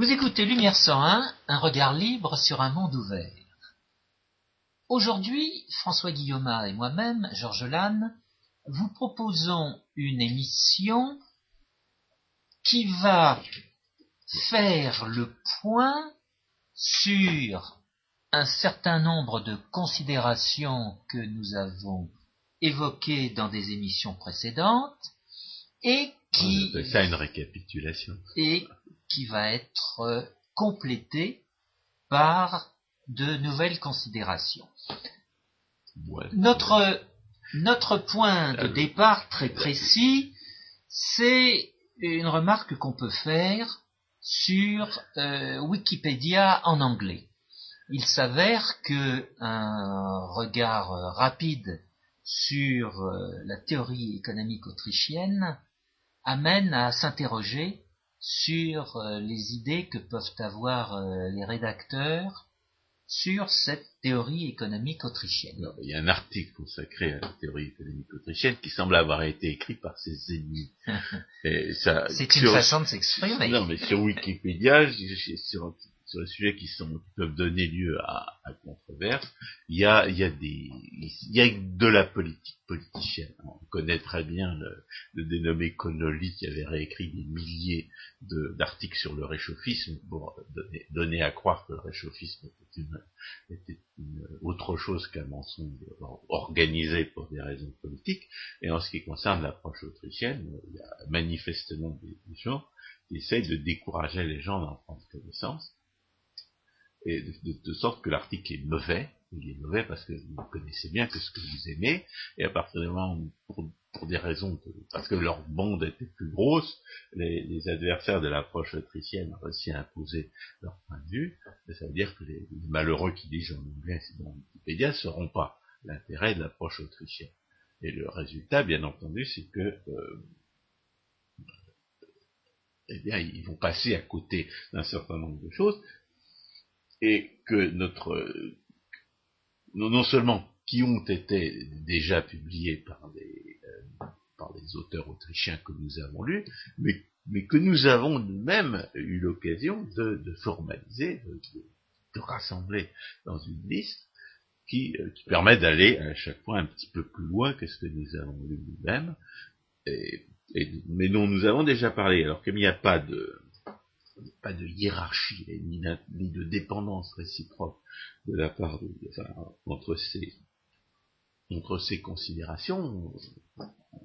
Vous écoutez Lumière 101, un regard libre sur un monde ouvert. Aujourd'hui, François Guillaume et moi-même, Georges Lannes, vous proposons une émission qui va faire le point sur un certain nombre de considérations que nous avons évoquées dans des émissions précédentes et qui ça une récapitulation et qui va être complétée par de nouvelles considérations. notre, notre point de départ très précis, c'est une remarque qu'on peut faire sur euh, Wikipédia en anglais. Il s'avère que un regard rapide sur euh, la théorie économique autrichienne amène à s'interroger sur euh, les idées que peuvent avoir les rédacteurs sur cette théorie économique autrichienne. il y a un article consacré à la théorie économique autrichienne qui semble avoir été écrit par ses ennemis. C'est une façon de s'exprimer. Non, mais sur Wikipédia, sur, sur les sujets qui, sont, qui peuvent donner lieu à, à controverse, il y a, il y a des, il y a de la politique politicienne. On connaît très bien le, le dénommé Connolly qui avait réécrit des milliers d'articles sur le réchauffisme pour donner, donner, à croire que le réchauffisme était une, était une autre chose qu'un mensonge organisé pour des raisons politiques. Et en ce qui concerne l'approche autrichienne, il y a manifestement des, des gens qui essayent de décourager les gens d'en prendre connaissance et de, sorte que l'article est mauvais. Il est mauvais parce que vous connaissez bien que ce que vous aimez, et à partir du moment où, pour, des raisons, parce que leur bande était plus grosse, les, adversaires de l'approche autrichienne ont réussi à imposer leur point de vue, ça veut dire que les, malheureux qui disent en anglais dans Wikipédia ne sauront pas l'intérêt de l'approche autrichienne. Et le résultat, bien entendu, c'est que euh, eh bien, ils vont passer à côté d'un certain nombre de choses, et que notre non seulement qui ont été déjà publiés par des, euh, par des auteurs autrichiens que nous avons lus, mais, mais que nous avons nous-mêmes eu l'occasion de, formaliser, de, rassembler dans une liste qui, euh, qui permet d'aller à chaque fois un petit peu plus loin que ce que nous avons lu nous-mêmes, mais dont nous avons déjà parlé. Alors qu'il n'y a pas de, pas de hiérarchie ni, de dépendance réciproque de la part de, entre ces entre ces considérations,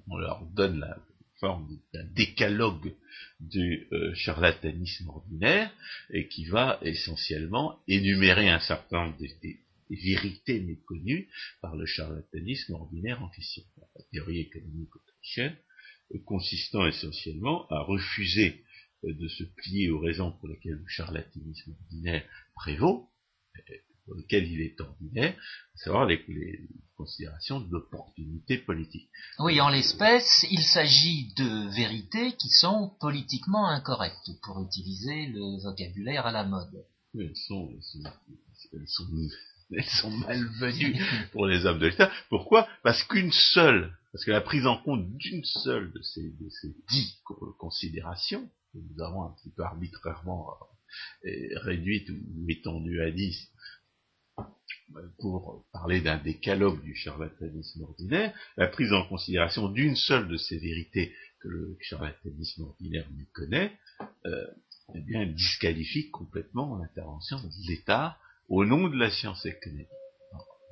on leur donne la forme d'un décalogue du euh, charlatanisme ordinaire et qui va essentiellement énumérer un certain nombre des, vérités méconnues par le charlatanisme ordinaire en question. La théorie économique autrichienne consistant essentiellement à refuser de se plier aux raisons pour lesquelles le charlatanisme ordinaire prévaut, pour lesquelles il est ordinaire, à savoir les, considérations d'opportunité politique. Oui, en l'espèce, il s'agit de vérités qui sont politiquement incorrectes, pour utiliser le vocabulaire à la mode. Oui, elles sont, elles sont, elles sont malvenues pour les hommes de l'État. Pourquoi? Parce qu'une seule, parce que la prise en compte d'une seule de ces, de ces dix considérations nous avons un petit peu arbitrairement euh, réduite ou étendue à 10 pour parler d'un décalogue du charlatanisme ordinaire, la prise en considération d'une seule de ces vérités que le charlatanisme ordinaire méconnaît, euh, eh bien, disqualifie complètement l'intervention de l'État au nom de la science économique.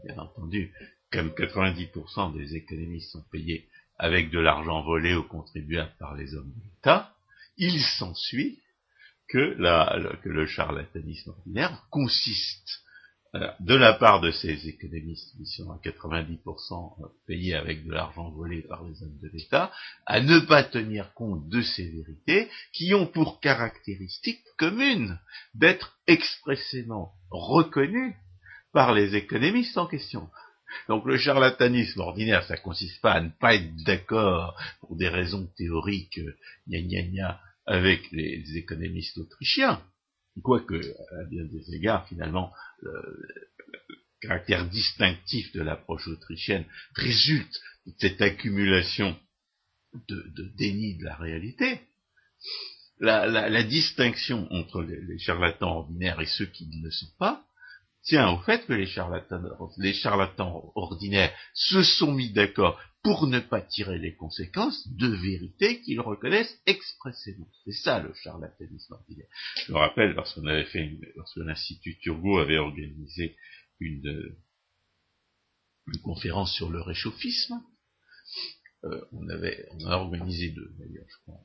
bien entendu, comme 90% des économistes sont payés avec de l'argent volé aux contribuables par les hommes de l'État, il s'ensuit que, que, le charlatanisme ordinaire consiste euh, de la part de ces économistes qui sont à 90% payés avec de l'argent volé par les hommes de l'État, à ne pas tenir compte de ces vérités qui ont pour caractéristique commune d'être expressément reconnues par les économistes en question. Donc le charlatanisme ordinaire, ça consiste pas à ne pas être d'accord pour des raisons théoriques, gna gna gna, avec les économistes autrichiens, quoique à bien des égards, finalement, le, caractère distinctif de l'approche autrichienne résulte de cette accumulation de, de déni de la réalité. la, distinction entre les, charlatans ordinaires et ceux qui ne le sont pas tient au fait que les charlatans, les charlatans ordinaires se sont mis d'accord pour ne pas tirer les conséquences de vérités qu'ils reconnaissent expressément. C'est ça le charlatanisme ordinaire. Je me rappelle lorsqu'on avait fait, lorsque l'Institut Turgot avait organisé une, une conférence sur le réchauffisme, euh, on avait, on a organisé deux d'ailleurs, je crois.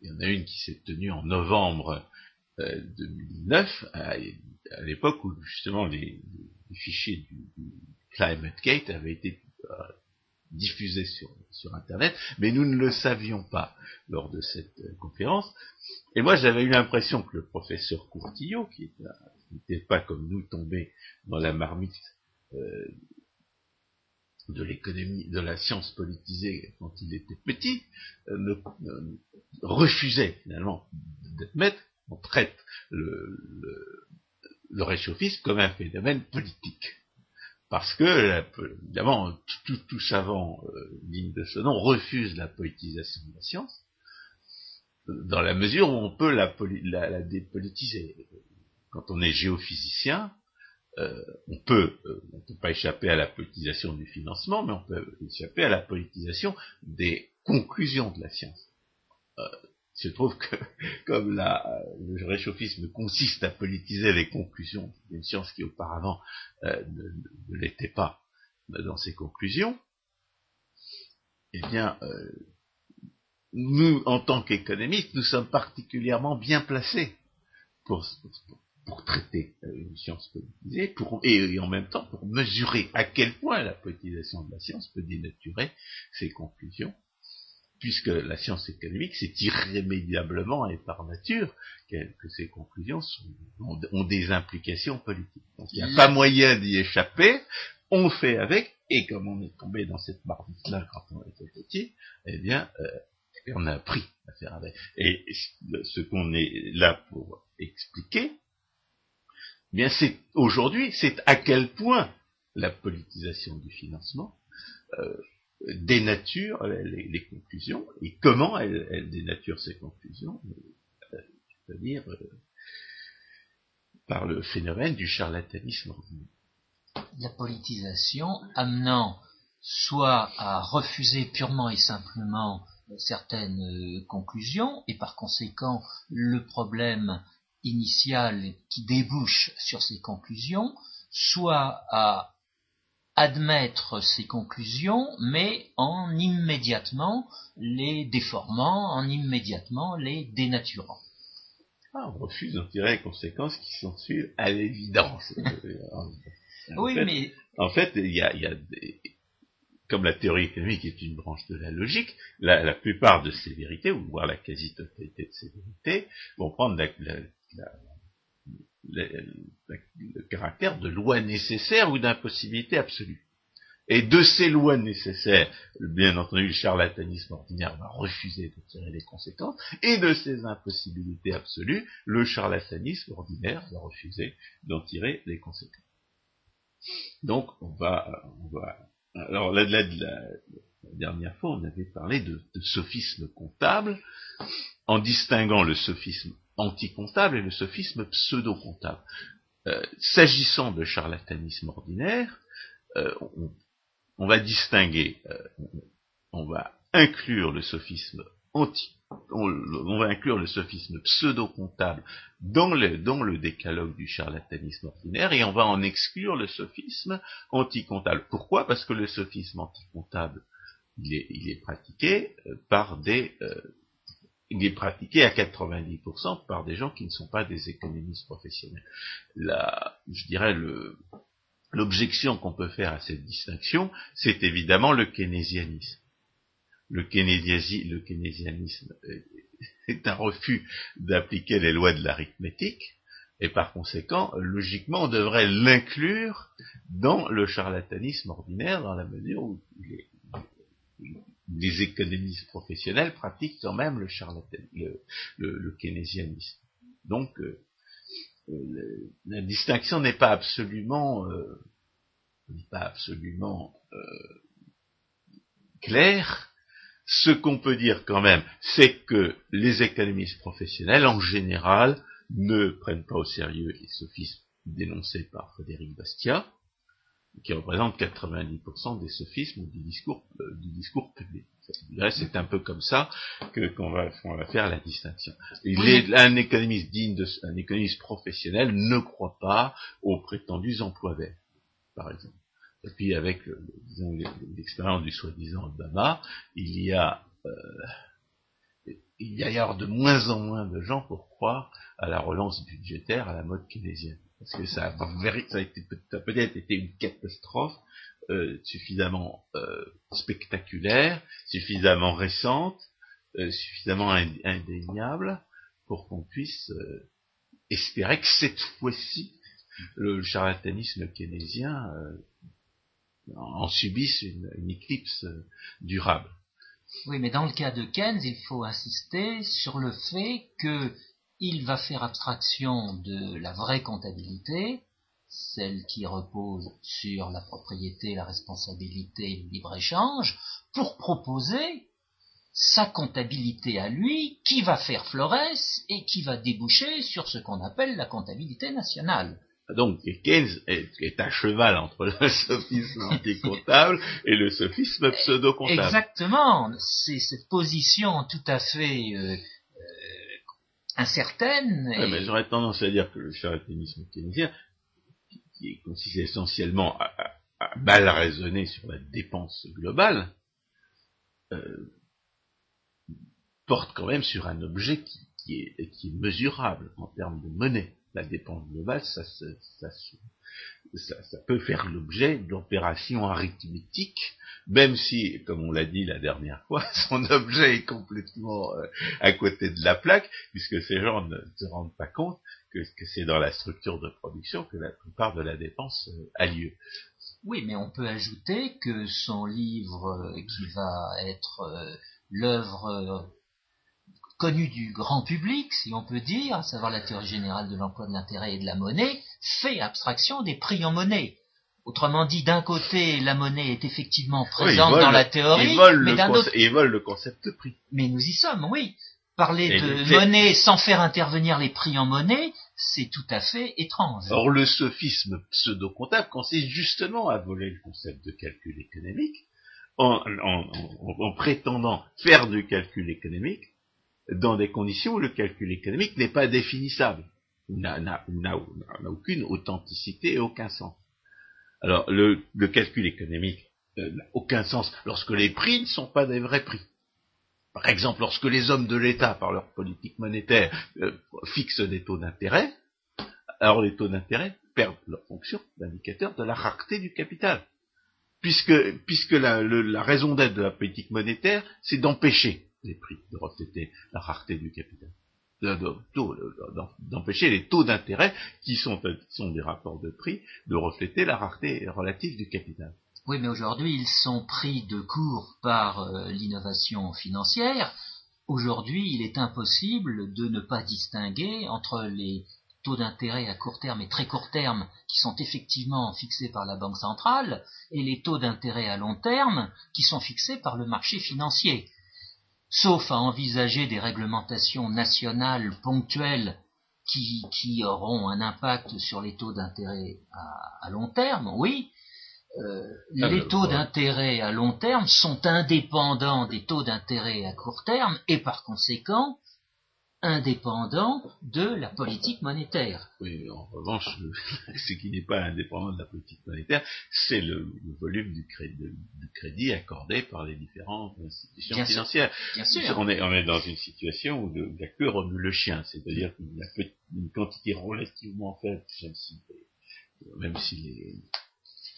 Il y en a une qui s'est tenue en novembre 2009, euh, à, l'époque où justement les, fichiers du, Climate Gate avaient été euh, diffusés sur, Internet, mais nous ne le savions pas lors de cette conférence. Et moi, j'avais eu l'impression que le professeur Courtillot, qui n'était pas comme nous tombé dans la marmite de l'économie, de la science politisée quand il était petit, euh, refusait finalement maître, on traite le, réchauffisme comme un phénomène politique. Parce que, évidemment, tout, savant euh, digne de ce nom refuse la politisation de la science, dans la mesure où on peut la, dépolitiser. Quand on est géophysicien, euh, on peut, euh, peut pas échapper à la politisation du financement, mais on peut échapper à la politisation des conclusions de la science. Euh, il se trouve que, comme le réchauffisme consiste à politiser les conclusions d'une science qui auparavant ne, l'était pas dans ses conclusions, eh bien, nous, en tant qu'économistes, nous sommes particulièrement bien placés pour, traiter euh, une science politisée, et, en même temps pour mesurer à quel point la politisation de la science peut dénaturer ses conclusions, puisque la science économique, c'est irrémédiablement et par nature que, ces conclusions ont, des implications politiques. Donc il n'y a pas moyen d'y échapper, on fait avec, et comme on est tombé dans cette marmite-là quand on était petit, eh bien, euh, on a appris à faire avec. Et ce qu'on est là pour expliquer, eh bien c'est aujourd'hui, c'est à quel point la politisation du financement euh, dénature les, conclusions et comment elle, dénature ces conclusions, euh, c'est-à-dire euh, par le phénomène du charlatanisme La politisation amenant soit à refuser purement et simplement certaines conclusions et par conséquent le problème initiale qui débouche sur ces conclusions, soit à admettre ces conclusions, mais en immédiatement les déformant, en immédiatement les dénaturant. Ah, on refuse d'en tirer les conséquences qui sont suivies à l'évidence. oui, mais... En fait, il y a, des, comme la théorie économique est une branche de la logique, la, plupart de ces vérités, ou voire la quasi-totalité de ces vérités, vont prendre la, le caractère de loi nécessaire ou d'impossibilité absolue. Et de ces lois nécessaires, bien entendu, le charlatanisme ordinaire va refuser de tirer les conséquences, et de ces impossibilités absolues, le charlatanisme ordinaire va refuser d'en tirer les conséquences. Donc, on va, on va, alors la, la, la, dernière fois, on avait parlé de, de sophisme comptable, en distinguant le sophisme anti-comptable et le sophisme pseudo-comptable. Euh, s'agissant de charlatanisme ordinaire, euh, on, va distinguer, euh, on va inclure le sophisme anti, on, va inclure le sophisme pseudo-comptable dans le, décalogue du charlatanisme ordinaire et on va en exclure le sophisme anti-comptable. Pourquoi? Parce que le sophisme anti-comptable, il est, pratiqué par des, il est pratiqué à 90% par des gens qui ne sont pas des économistes professionnels. La, je dirais le, l'objection qu'on peut faire à cette distinction, c'est évidemment le keynésianisme. Le, le keynésianisme est un refus d'appliquer les lois de l'arithmétique, et par conséquent, logiquement, on devrait l'inclure dans le charlatanisme ordinaire, dans la mesure où il est, les économistes professionnels pratiquent quand même le charlatan, le, le, keynésianisme. Donc, euh, euh, la distinction n'est pas absolument, euh, pas absolument claire. Ce qu'on peut dire quand même, c'est que les économistes professionnels, en général, ne prennent pas au sérieux les sophismes dénoncés par Frédéric Bastiat, qui représente 90% des sophismes du discours, euh, du discours public. C'est un peu comme ça que qu'on va, va, faire la distinction. Il est, un économiste digne de, un économiste professionnel ne croit pas aux prétendus emplois verts, par exemple. Et puis avec l'expérience du soi-disant Obama, il y a euh, il y a de moins en moins de gens pour croire à la relance budgétaire à la mode keynésienne. Parce que ça a, peut-être été une catastrophe euh, suffisamment euh, spectaculaire, suffisamment récente, euh, suffisamment indéniable pour qu'on puisse euh, espérer que cette fois-ci le charlatanisme keynésien en subisse une, une éclipse durable. Oui, mais dans le cas de Keynes, il faut insister sur le fait qu'il va faire abstraction de la vraie comptabilité, celle qui repose sur la propriété, la responsabilité et le libre-échange, pour proposer sa comptabilité à lui, qui va faire Flores et qui va déboucher sur ce qu'on appelle la comptabilité nationale. Donc Keynes est, à cheval entre le sophisme anti-comptable et le sophisme pseudo-comptable? Exactement, c'est cette position tout à fait euh, incertaine. mais j'aurais tendance à dire que le charlatanisme keynésien, qui consiste essentiellement à, mal raisonner sur la dépense globale, euh, porte quand même sur un objet qui, est, qui, est, mesurable en termes de monnaie. La dépense globale, ça, ça, ça, ça peut faire l'objet d'opérations arithmétiques, même si, comme on l'a dit la dernière fois, son objet est complètement euh, à côté de la plaque, puisque ces gens ne se rendent pas compte que, c'est dans la structure de production que la plupart de la dépense euh, a lieu. Oui, mais on peut ajouter que son livre euh, qui va être l'œuvre connue du grand public, si on peut dire, à savoir la théorie générale de l'emploi de l'intérêt et de la monnaie, fait abstraction des prix en monnaie. Autrement dit, d'un côté, la monnaie est effectivement présente dans la théorie, mais d'un autre... Et vole le concept de prix. Mais nous y sommes, oui parler de monnaie sans faire intervenir les prix en monnaie, c'est tout à fait étrange. Or, le sophisme pseudo-comptable consiste justement à voler le concept de calcul économique en, prétendant faire du calcul économique dans des conditions où le calcul économique n'est pas définissable, n'a aucune authenticité et aucun sens. Alors, le, calcul économique euh, n'a aucun sens lorsque les prix ne sont pas des vrais prix. Par exemple, lorsque les hommes de l'État, par leur politique monétaire, euh, fixent des taux d'intérêt, alors les taux d'intérêt perdent leur fonction d'indicateur de la rareté du capital. Puisque, puisque la, raison d'être de la politique monétaire, c'est d'empêcher les prix de refléter la rareté du capital. D'empêcher les taux d'intérêt, qui sont, qui sont des rapports de prix, de refléter la rareté relative du capital. Oui, mais aujourd'hui, ils sont pris de court par euh, l'innovation financière. Aujourd'hui, il est impossible de ne pas distinguer entre les taux d'intérêt à court terme et très court terme qui sont effectivement fixés par la Banque centrale et les taux d'intérêt à long terme qui sont fixés par le marché financier. Sauf à envisager des réglementations nationales ponctuelles qui, qui auront un impact sur les taux d'intérêt à, à long terme, oui, euh, ah, les taux d'intérêt à long terme sont indépendants des taux d'intérêt à court terme et par conséquent indépendants de la politique monétaire. Oui, en revanche, ce qui n'est pas indépendant de la politique monétaire, c'est le, volume du crédit, accordé par les différentes institutions financières. bien sûr. On, est, on est dans une situation où la queue remue le chien, c'est-à-dire qu'il y a une quantité relativement faible, même si, même si les,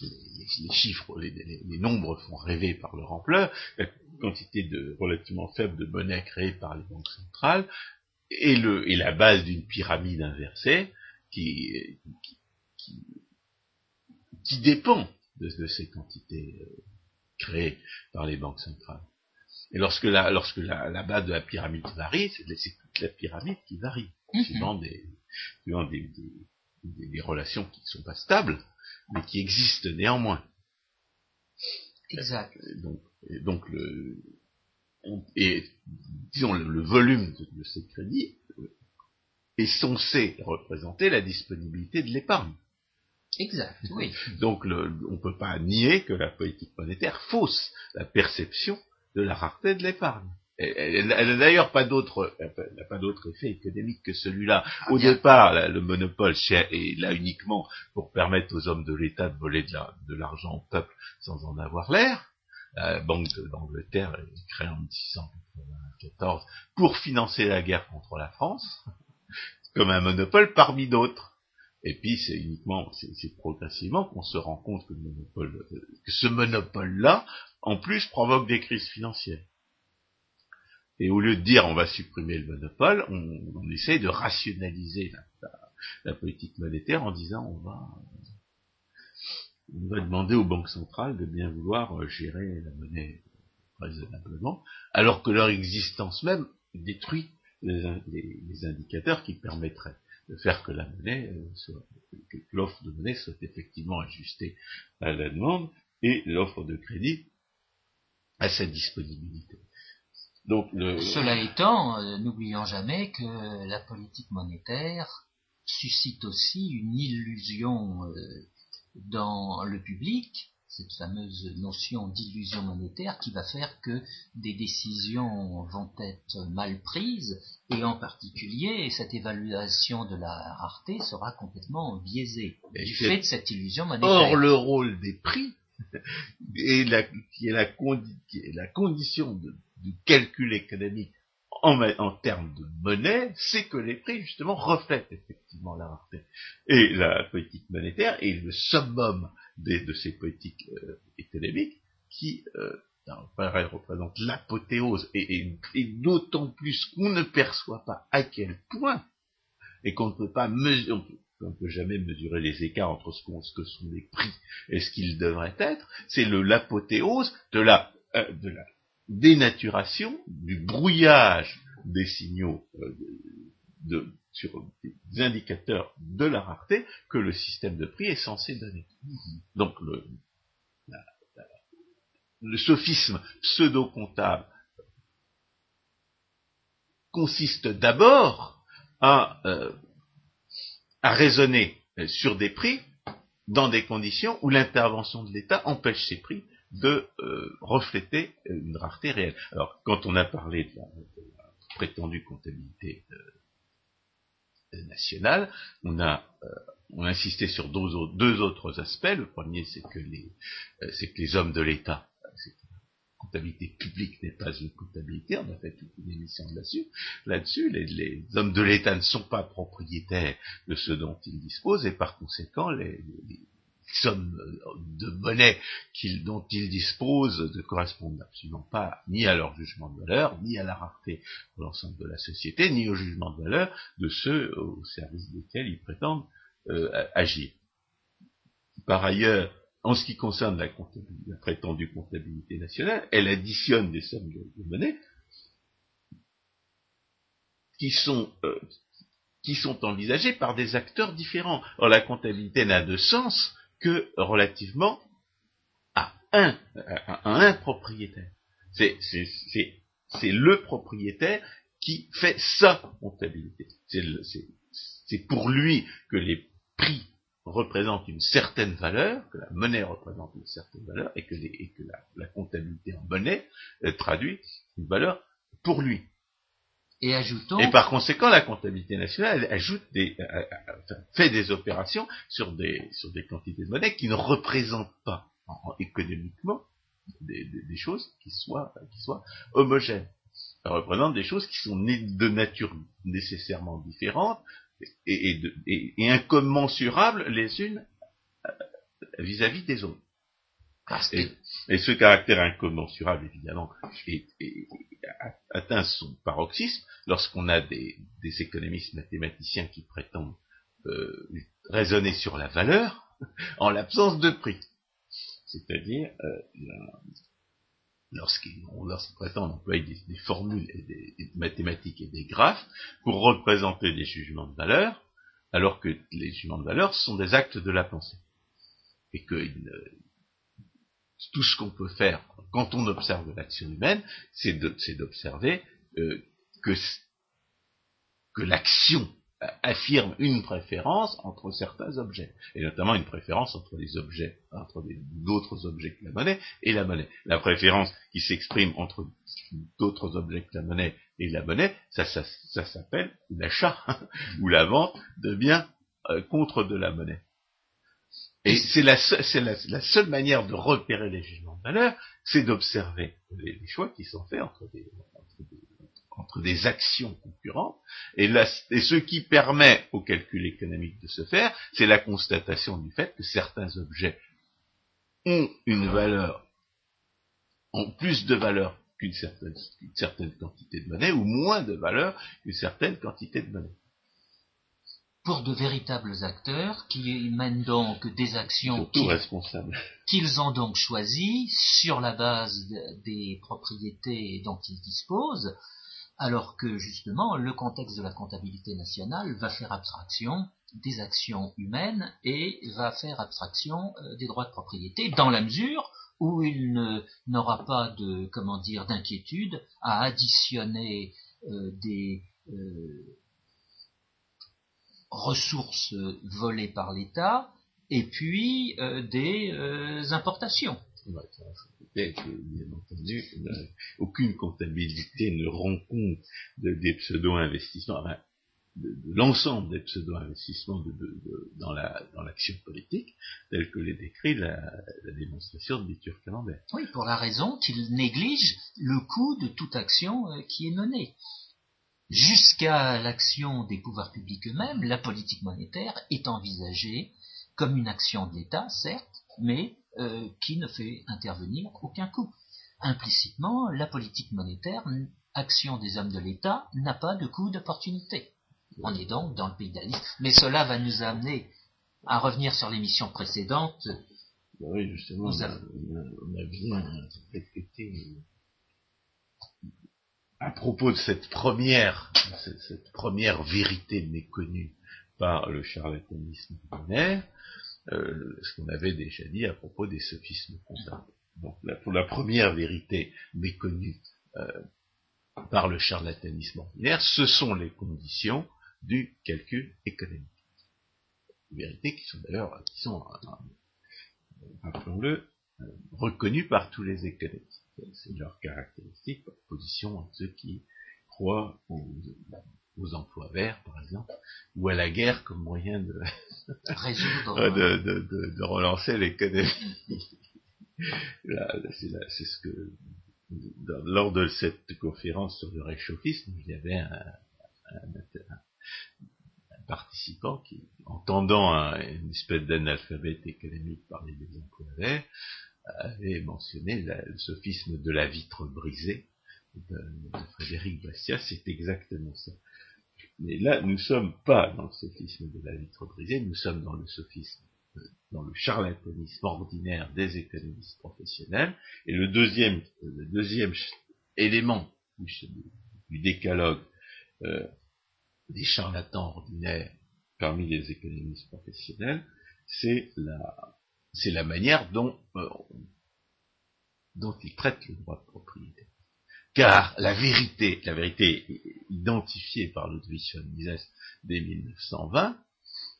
les, chiffres, les, nombres font rêver par leur ampleur, la quantité de relativement faible de monnaie créée par les banques centrales et, le, et la base d'une pyramide inversée qui, qui, qui, dépend de, ces quantités euh, créées par les banques centrales. Et lorsque la, lorsque la, base de la pyramide varie, c'est toute la pyramide qui varie, mm-hmm. suivant, des, suivant des, des, des, relations qui ne sont pas stables mais qui existe néanmoins. Exact. Donc, donc le, et disons le, volume de, ces crédits est censé représenter la disponibilité de l'épargne. Exact, oui. Donc on ne peut pas nier que la politique monétaire fausse la perception de la rareté de l'épargne. Elle n'a d'ailleurs pas d'autre, pas d'autre effet économique que celui-là. Ah, Au départ, le monopole est là uniquement pour permettre aux hommes de l'État de voler de l'argent au peuple sans en avoir l'air. La Banque d'Angleterre est créée en 1694 pour financer la guerre contre la France, comme un monopole parmi d'autres. Et puis c'est uniquement, c'est progressivement qu'on se rend compte que, monopole, euh, que ce monopole-là, en plus, provoque des crises financières. Et au lieu de dire on va supprimer le monopole, on, essaie de rationaliser la, politique monétaire en disant on va, on va demander aux banques centrales de bien vouloir euh, gérer la monnaie raisonnablement, alors que leur existence même détruit les, indicateurs qui permettraient de faire que la monnaie euh, soit, que l'offre de monnaie soit effectivement ajustée à la demande et l'offre de crédit à sa disponibilité. Cela étant, euh, n'oublions jamais que la politique monétaire suscite aussi une illusion dans le public, cette fameuse notion d'illusion monétaire qui va faire que des décisions vont être mal prises et en particulier cette évaluation de la rareté sera complètement biaisée du fait de cette illusion monétaire. Or, le rôle des prix et la, qui, est la, qui est la condition de du calcul économique en, termes de monnaie, c'est que les prix, justement, reflètent effectivement la rareté. Et la politique monétaire est le summum de ces politiques euh, économiques qui, euh, représente l'apothéose, et, d'autant plus qu'on ne perçoit pas à quel point, et qu'on ne peut pas mesurer, on ne peut jamais mesurer les écarts entre ce, que sont les prix et ce qu'ils devraient être, c'est l'apothéose de la, euh, de la dénaturation, du brouillage des signaux euh, de, sur des indicateurs de la rareté que le système de prix est censé donner. Donc le, le sophisme pseudo-comptable consiste d'abord à, euh, à raisonner sur des prix dans des conditions où l'intervention de l'État empêche ces prix de euh, refléter une rareté réelle. Alors, quand on a parlé de la, prétendue comptabilité euh, nationale, on a, euh, on a insisté sur deux, autres aspects. Le premier, c'est que les, c'est que les hommes de l'État, comptabilité publique n'est pas une comptabilité, on a fait toute une émission là-dessus. Là-dessus, les, les, hommes de l'État ne sont pas propriétaires de ce dont ils disposent, et par conséquent, les, sommes de monnaie dont ils disposent ne correspondent absolument pas ni à leur jugement de valeur, ni à la rareté de l'ensemble de la société, ni au jugement de valeur de ceux au service desquels ils prétendent euh, agir. Par ailleurs, en ce qui concerne la, prétendue comptabilité nationale, elle additionne des sommes de, monnaie qui sont, euh, qui sont envisagées par des acteurs différents. Or, la comptabilité n'a de sens que relativement à un, à un propriétaire. C'est, le propriétaire qui fait sa comptabilité. C'est, pour lui que les prix représentent une certaine valeur, que la monnaie représente une certaine valeur, et que, la, comptabilité en monnaie euh, traduit une valeur pour lui. Et ajoutons. Et par conséquent, la comptabilité nationale ajoute des, euh, euh, fait des opérations sur des, sur des quantités de monnaie qui ne représentent pas économiquement des, choses qui soient, qui soient homogènes. Ça représente des choses qui sont de nature nécessairement différentes et, et, incommensurables les unes vis à -vis des autres. Et, ce caractère incommensurable, évidemment, atteint son paroxysme lorsqu'on a des, économistes mathématiciens qui prétendent euh, raisonner sur la valeur en l'absence de prix. C'est-à-dire, euh, lorsqu'ils prétendent employer des, formules et des, mathématiques et des graphes pour représenter des jugements de valeur, alors que les jugements de valeur sont des actes de la pensée. Et qu'ils tout ce qu'on peut faire quand on observe l'action humaine, c'est d'observer euh, que, l'action affirme une préférence entre certains objets, et notamment une préférence entre les objets, entre d'autres objets que la monnaie et la monnaie. La préférence qui s'exprime entre d'autres objets que la monnaie et la monnaie, ça, ça, s'appelle l'achat ou la vente de biens euh, contre de la monnaie. Et c'est la, seule manière de repérer les jugements de valeur, c'est d'observer les, choix qui sont faits entre des, actions concurrentes, et, ce qui permet au calcul économique de se faire, c'est la constatation du fait que certains objets ont une valeur, ont plus de valeur qu'une certaine quantité de monnaie, ou moins de valeur qu'une certaine quantité de monnaie pour de véritables acteurs qui mènent donc des actions qu'ils ont donc choisies sur la base des propriétés dont ils disposent, alors que justement le contexte de la comptabilité nationale va faire abstraction des actions humaines et va faire abstraction euh, des droits de propriété dans la mesure où il n'aura pas de comment dire d'inquiétude à additionner euh, des euh, ressources volées par l'État et puis des importations bien entendu, aucune comptabilité ne rend compte des pseudo-investissements, de, l'ensemble des pseudo-investissements dans l'action politique, tel que les décrit la, démonstration de Bitur Camembert. Oui, pour la raison qu'il néglige le coût de toute action euh, qui est menée. Jusqu'à l'action des pouvoirs publics eux-mêmes, la politique monétaire est envisagée comme une action de l'État, certes, mais euh, qui ne fait intervenir aucun coût. Implicitement, la politique monétaire, action des hommes de l'État, n'a pas de coût d'opportunité. On est donc dans le pays d'Alice. Mais cela va nous amener à revenir sur l'émission précédente. Bah oui, justement, on, a, bien répété à propos de cette première, cette première vérité méconnue par le charlatanisme monétaire, euh, ce qu'on avait déjà dit à propos des sophismes comptables. Donc la première vérité méconnue euh, par le charlatanisme ordinaire, ce sont les conditions du calcul économique. Vérités qui sont d'ailleurs, qui sont, euh, rappelons-le, reconnues par tous les économistes. C'est leur caractéristique, opposition à ceux qui croient aux, aux emplois verts, par exemple, ou à la guerre comme moyen de, de, relancer l'économie. c'est ce que lors de cette conférence sur le réchauffisme, il y avait un, participant qui, entendant une espèce d'analphabète économique parler des emplois verts, avait mentionné le sophisme de la vitre brisée de, Frédéric Bastiat, c'est exactement ça. Mais là, nous ne sommes pas dans le sophisme de la vitre brisée, nous sommes dans le sophisme, euh, dans le charlatanisme ordinaire des économistes professionnels. Et le deuxième, euh, le deuxième élément du, décalogue euh, des charlatans ordinaires parmi les économistes professionnels, c'est la, c'est la manière dont, dont ils traitent le droit de propriété. Car la vérité, la vérité identifiée par Ludwig von Mises dès 1920,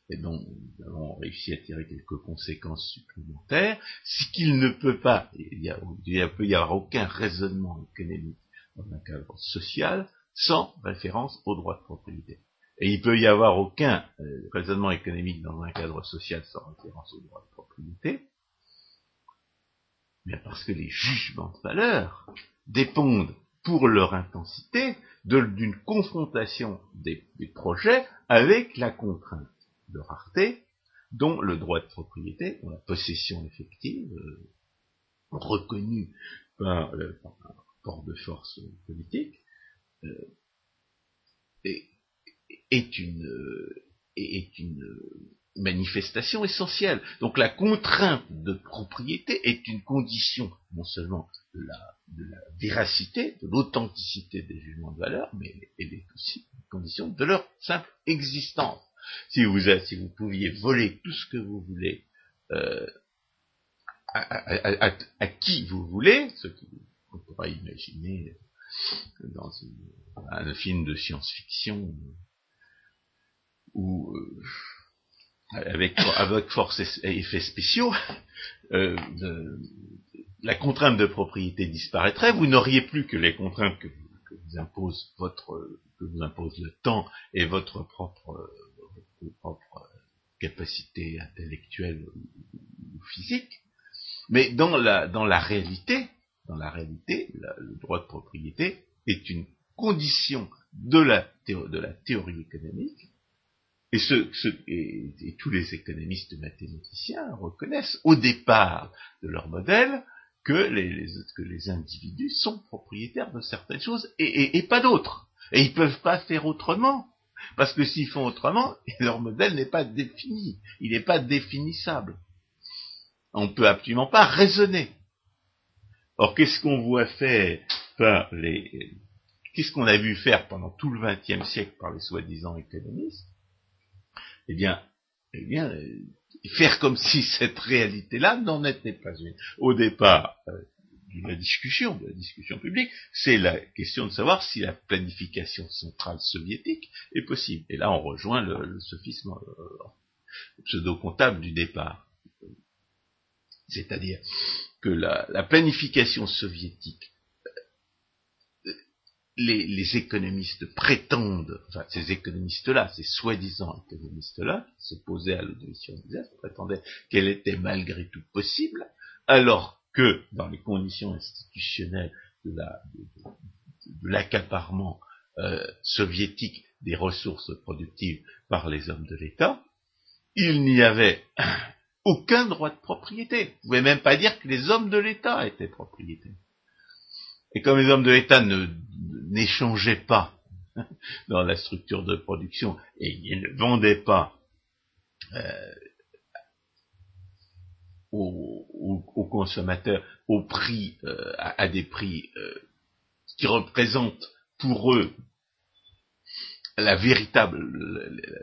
et dont nous avons réussi à tirer quelques conséquences supplémentaires, c'est qu'il ne peut pas, il, ne peut y avoir aucun raisonnement économique dans un cadre social sans référence au droit de propriété. Et il peut y avoir aucun euh, raisonnement économique dans un cadre social sans référence au droit de propriété, mais parce que les jugements de valeur dépendent pour leur intensité d'une confrontation des, projets avec la contrainte de rareté dont le droit de propriété, dont la possession effective, euh, reconnue par, le un rapport de force politique, euh, est, une, est une manifestation essentielle. Donc la contrainte de propriété est une condition non seulement de la, véracité, de l'authenticité des jugements de valeur, mais elle est aussi une condition de leur simple existence. Si vous, si vous pouviez voler tout ce que vous voulez euh, à, qui vous voulez, ce qu'on pourrait imaginer dans un film de science-fiction ou euh, avec, avec force et effets spéciaux, euh, la contrainte de propriété disparaîtrait, vous n'auriez plus que les contraintes que, vous impose votre que vous impose le temps et votre propre, votre propre capacité intellectuelle ou physique, mais dans la, dans la réalité, dans la réalité, le droit de propriété est une condition de la, de la théorie économique, et, ce, ce et, tous les économistes mathématiciens reconnaissent au départ de leur modèle que les, que les individus sont propriétaires de certaines choses et, et pas d'autres. Et ils ne peuvent pas faire autrement. Parce que s'ils font autrement, leur modèle n'est pas défini. Il n'est pas définissable. On ne peut absolument pas raisonner. Or, qu'est-ce qu'on voit faire par les, qu'est-ce qu'on a vu faire pendant tout le XXe siècle par les soi-disant économistes? Eh bien, eh euh, faire comme si cette réalité-là n'en était pas une. Au départ, euh, de la discussion, de la discussion publique, c'est la question de savoir si la planification centrale soviétique est possible. Et là, on rejoint le, sophisme euh, pseudo-comptable du départ. C'est-à-dire que la, planification soviétique, les, économistes prétendent, enfin ces économistes-là, ces soi-disant économistes-là, qui s'opposaient à l'audition prétendaient qu'elle était malgré tout possible, alors que dans les conditions institutionnelles de l'accaparement euh, soviétique des ressources productives par les hommes de l'État, il n'y avait aucun droit de propriété. Vous ne pouvez même pas dire que les hommes de l'État étaient propriétaires. Et comme les hommes de l'État n'échangeaient pas dans la structure de production et ils ne vendaient pas euh, aux, consommateurs au prix, euh, à, des prix euh, qui représentent pour eux la véritable,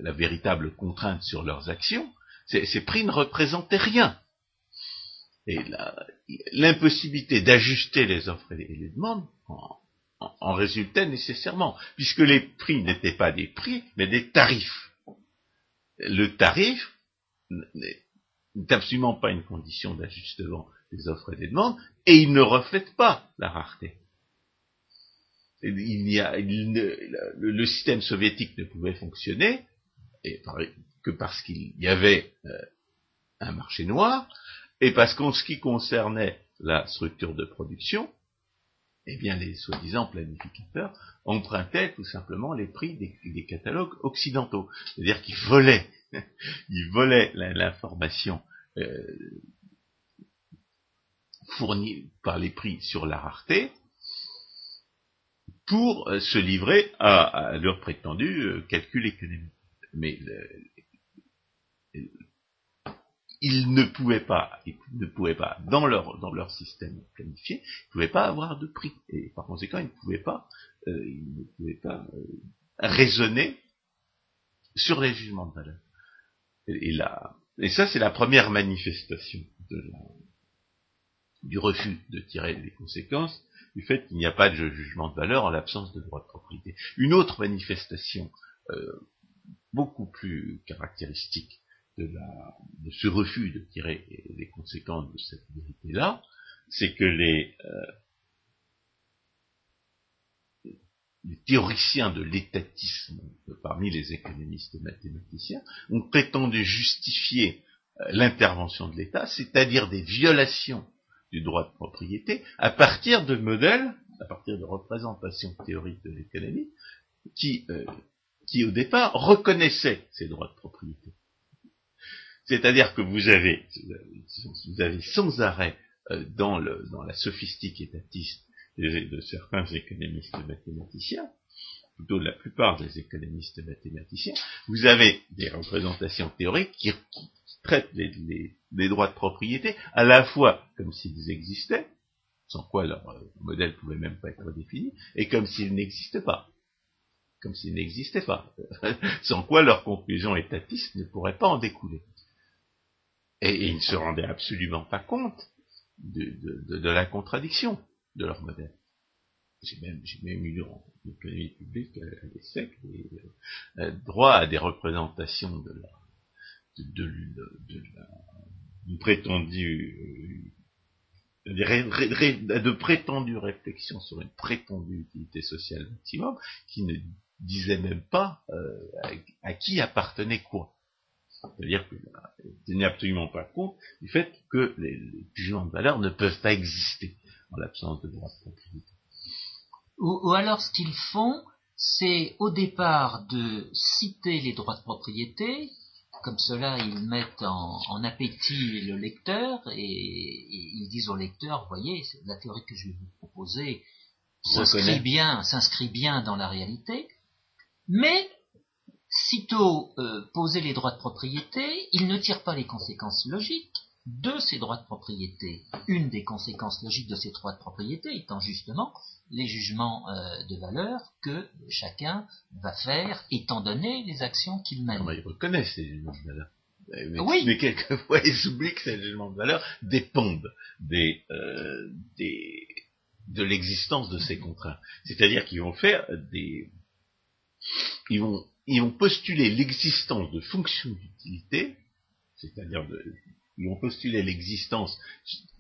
la, véritable contrainte sur leurs actions, ces, prix ne représentaient rien. Et l'impossibilité d'ajuster les offres et les demandes en, résultait nécessairement, puisque les prix n'étaient pas des prix, mais des tarifs. Le tarif n'est absolument pas une condition d'ajustement des offres et des demandes, et il ne reflète pas la rareté. Il y a, le, système soviétique ne pouvait fonctionner que parce qu'il y avait euh, un marché noir, et parce qu'en ce qui concernait la structure de production, eh bien les soi-disant planificateurs empruntaient tout simplement les prix des, catalogues occidentaux. C'est-à-dire qu'ils volaient, ils volaient l'information euh, fournie par les prix sur la rareté pour euh, se livrer à, leur prétendu euh, calcul économique. Mais ils ne pouvaient pas, ils ne pouvaient pas, dans leur, dans leur système planifié, ils ne pouvaient pas avoir de prix. Et par conséquent, ils ne pouvaient pas, euh, ils ne pouvaient pas euh, raisonner sur les jugements de valeur. Et, là, et ça, c'est la première manifestation de du refus de tirer les conséquences du fait qu'il n'y a pas de jugement de valeur en l'absence de droit de propriété. Une autre manifestation euh, beaucoup plus caractéristique de, ce refus de tirer les conséquences de cette vérité-là, c'est que les, euh, théoriciens de l'étatisme parmi les économistes et mathématiciens ont prétendu justifier euh, l'intervention de l'État, c'est-à-dire des violations du droit de propriété, à partir de modèles, à partir de représentations théoriques de l'économie, qui, euh, qui au départ reconnaissaient ces droits de propriété. C'est-à-dire que vous avez, vous avez sans arrêt euh, dans, le, dans la sophistique étatiste de certains économistes mathématiciens, plutôt de la plupart des économistes mathématiciens, vous avez des représentations théoriques qui, traitent les, les, droits de propriété à la fois comme s'ils existaient, sans quoi leur euh, modèle pouvait même pas être défini, et comme s'ils n'existaient pas. Comme s'ils n'existaient pas. sans quoi leur conclusion étatiste ne pourrait pas en découler. Et, ils ne se rendaient absolument pas compte de, la contradiction de leur modèle. J'ai même, eu en économie publique à, l'ESSEC des droit à des représentations de la de, de, prétendue de prétendues réflexions sur une prétendue utilité sociale maximum qui ne disait même pas euh, à, qui appartenait quoi. C'est-à-dire qu'il tenait absolument pas compte du fait que les, les, jugements de valeur ne peuvent pas exister en l'absence de droit de propriété. Ou, alors ce qu'ils font, c'est au départ de citer les droits de propriété, comme cela ils mettent en, appétit le lecteur et, ils disent au lecteur, voyez, la théorie que je vais vous proposer s'inscrit bien, s'inscrit bien dans la réalité, mais sitôt euh, posés les droits de propriété, ils ne tirent pas les conséquences logiques de ces droits de propriété. Une des conséquences logiques de ces droits de propriété étant justement les jugements euh, de valeur que chacun va faire étant donné les actions qu'il mène. ils reconnaissent ces jugements de valeur? Mais, oui. mais quelquefois ils oublient que ces jugements de valeur dépendent des, euh, des, de l'existence de ces contraintes. C'est-à-dire qu'ils vont faire des... Ils vont, ils vont postuler l'existence de fonctions d'utilité, c'est-à-dire ils vont postuler l'existence,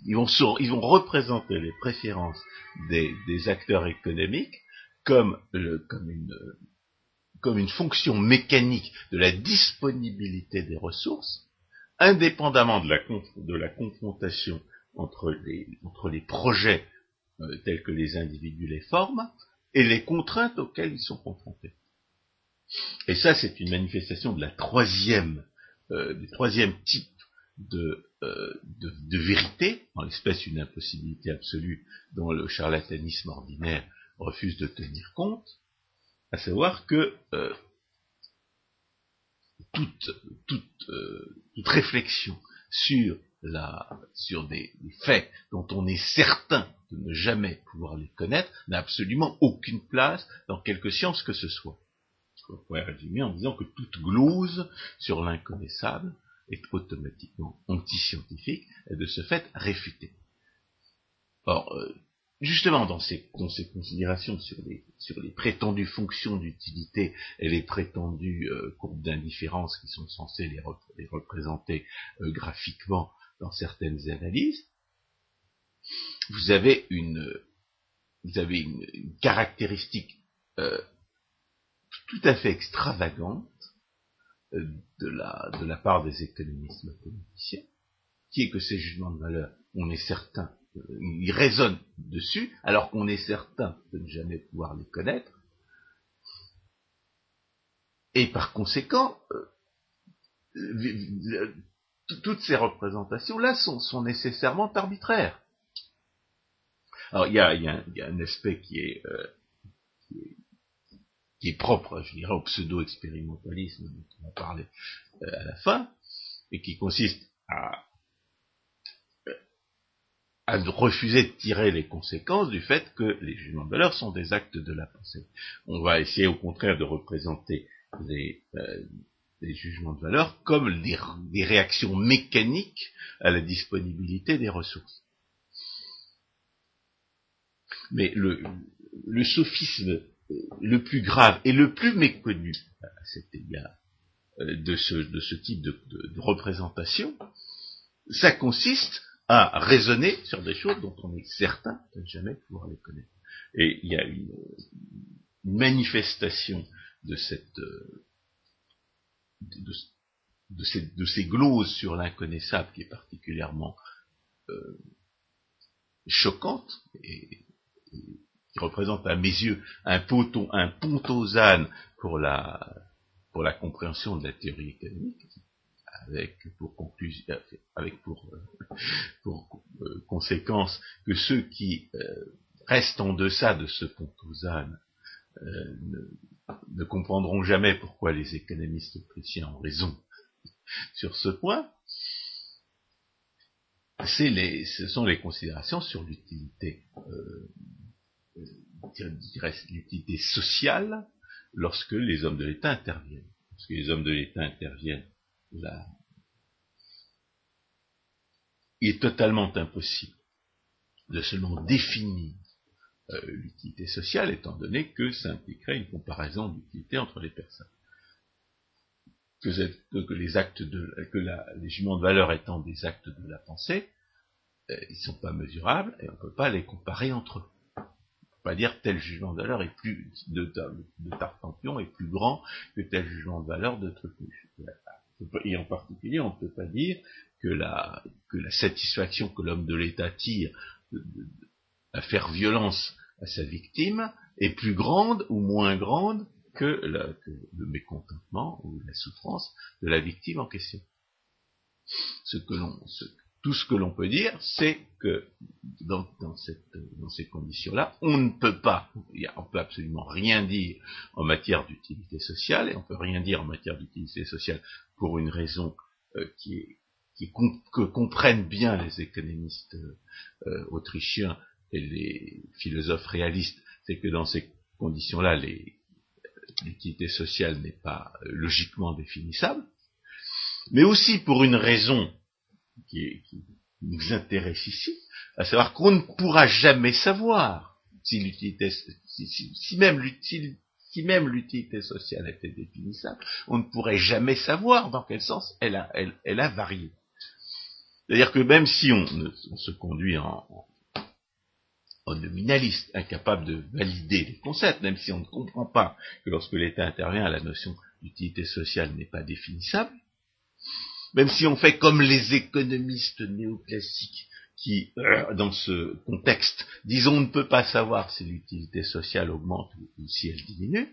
ils vont, ils vont représenter les préférences des, acteurs économiques comme, comme, une, comme une fonction mécanique de la disponibilité des ressources, indépendamment de la, de la confrontation entre les, entre les projets euh, tels que les individus les forment et les contraintes auxquelles ils sont confrontés. Et ça, c'est une manifestation de troisième, euh, du troisième type euh, de, vérité, en l'espèce une impossibilité absolue dont le charlatanisme ordinaire refuse de tenir compte, à savoir que euh, toute, réflexion sur des, faits dont on est certain de ne jamais pouvoir les connaître n'a absolument aucune place dans quelque science que ce soit. On pourrait résumer en disant que toute glose sur l'inconnaissable est automatiquement anti-scientifique et de ce fait réfuté. Or, euh, justement dans ces, considérations sur les, sur les, prétendues fonctions d'utilité et les prétendues euh, courbes d'indifférence qui sont censées les, représenter euh, graphiquement dans certaines analyses, vous avez une, vous avez une caractéristique tout à fait extravagante de la, de la part des économistes mathématiciens, qui est que ces jugements de valeur, on est certain, euh, ils résonnent dessus, alors qu'on est certain de ne jamais pouvoir les connaître. Et par conséquent, euh, toutes ces représentations-là sont, nécessairement arbitraires. Alors il y a, un aspect qui est, euh, qui est qui est propre, je dirais, au pseudo-expérimentalisme dont on va parler euh, à la fin, et qui consiste à, euh, refuser de tirer les conséquences du fait que les jugements de valeur sont des actes de la pensée. On va essayer au contraire de représenter les, euh, jugements de valeur comme des, réactions mécaniques à la disponibilité des ressources. Mais le sophisme le plus grave et le plus méconnu à cet égard euh, de ce, type de, représentation, ça consiste à raisonner sur des choses dont on est certain de ne jamais pouvoir les connaître. Et il y a une, manifestation de cette euh, de, ces, de, gloses sur l'inconnaissable qui est particulièrement euh, choquante et représente à mes yeux un, poton, un pontosane pour la, pour la compréhension de la théorie économique, avec pour euh, euh, conséquence que ceux qui euh, restent en deçà de ce pontosane ne, ne, comprendront jamais pourquoi les économistes autrichiens ont raison sur ce point. Ce sont les considérations sur l'utilité l'utilité sociale lorsque les hommes de l'État interviennent. Lorsque les hommes de l'État interviennent, il est totalement impossible de seulement définir euh, l'utilité sociale, étant donné que ça impliquerait une comparaison d'utilité entre les personnes. Que, les actes de, que les jugements de valeur étant des actes de la pensée, euh, ils ne sont pas mesurables et on ne peut pas les comparer entre eux. Pas dire tel jugement de valeur est plus de, de Tartampion est plus grand que tel jugement de valeur de Trupuche. Et en particulier, on ne peut pas dire que la satisfaction que l'homme de l'État tire à faire violence à sa victime est plus grande ou moins grande que, le mécontentement ou la souffrance de la victime en question. Ce que l'on, tout ce que l'on peut dire, c'est que dans, ces conditions-là, on ne peut pas, on peut absolument rien dire en matière d'utilité sociale, et on peut rien dire en matière d'utilité sociale pour une raison euh, qui que comprennent bien les économistes euh, autrichiens et les philosophes réalistes, c'est que dans ces conditions-là, l'utilité sociale n'est pas euh, logiquement définissable, mais aussi pour une raison qui, nous intéresse ici, à savoir qu'on ne pourra jamais savoir si l'utilité, si, même l'utilité sociale était définissable, on ne pourrait jamais savoir dans quel sens elle, a varié. C'est-à-dire que même si on, se conduit en, nominaliste, incapable de valider les concepts, même si on ne comprend pas que lorsque l'État intervient, la notion d'utilité sociale n'est pas définissable, même si on fait comme les économistes néoclassiques qui, euh, dans ce contexte, disent on ne peut pas savoir si l'utilité sociale augmente ou, si elle diminue,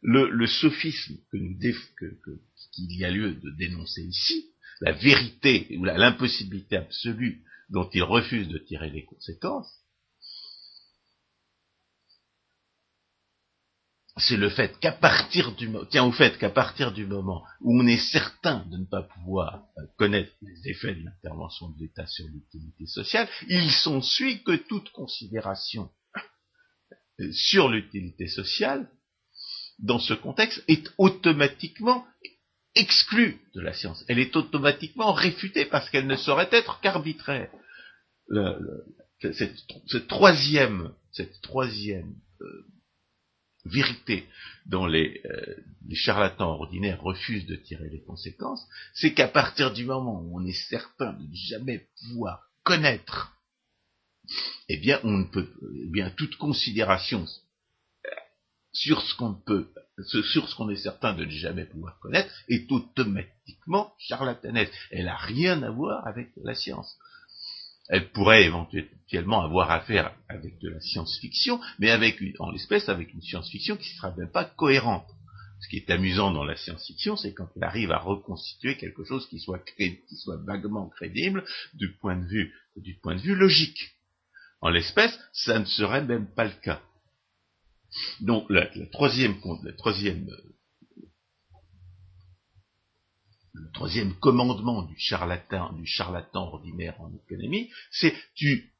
le, sophisme qu'il y a lieu de dénoncer ici, la vérité ou l'impossibilité absolue dont il refuse de tirer les conséquences, c'est le fait qu'à partir du tiens au fait qu'à partir du moment où on est certain de ne pas pouvoir euh, connaître les effets de l'intervention de l'État sur l'utilité sociale, il s'ensuit que toute considération euh, sur l'utilité sociale dans ce contexte est automatiquement exclue de la science. Elle est automatiquement réfutée parce qu'elle ne saurait être qu'arbitraire. cette, troisième, cette troisième euh, vérité dont les, euh, les, charlatans ordinaires refusent de tirer les conséquences, c'est qu'à partir du moment où on est certain de ne jamais pouvoir connaître, eh bien, on ne peut, eh bien, toute considération sur ce qu'on peut, sur ce qu'on est certain de ne jamais pouvoir connaître, est automatiquement charlatanesque. Elle n'a rien à voir avec la science elle pourrait éventuellement avoir affaire avec de la science-fiction, mais en l'espèce avec une science-fiction qui ne sera même pas cohérente. Ce qui est amusant dans la science-fiction, c'est quand elle arrive à reconstituer quelque chose qui soit, qui soit vaguement crédible du point de vue, du point de vue logique. En l'espèce, ça ne serait même pas le cas. Donc, la, la troisième, la troisième le troisième commandement du charlatan, du charlatan ordinaire en économie, c'est tu,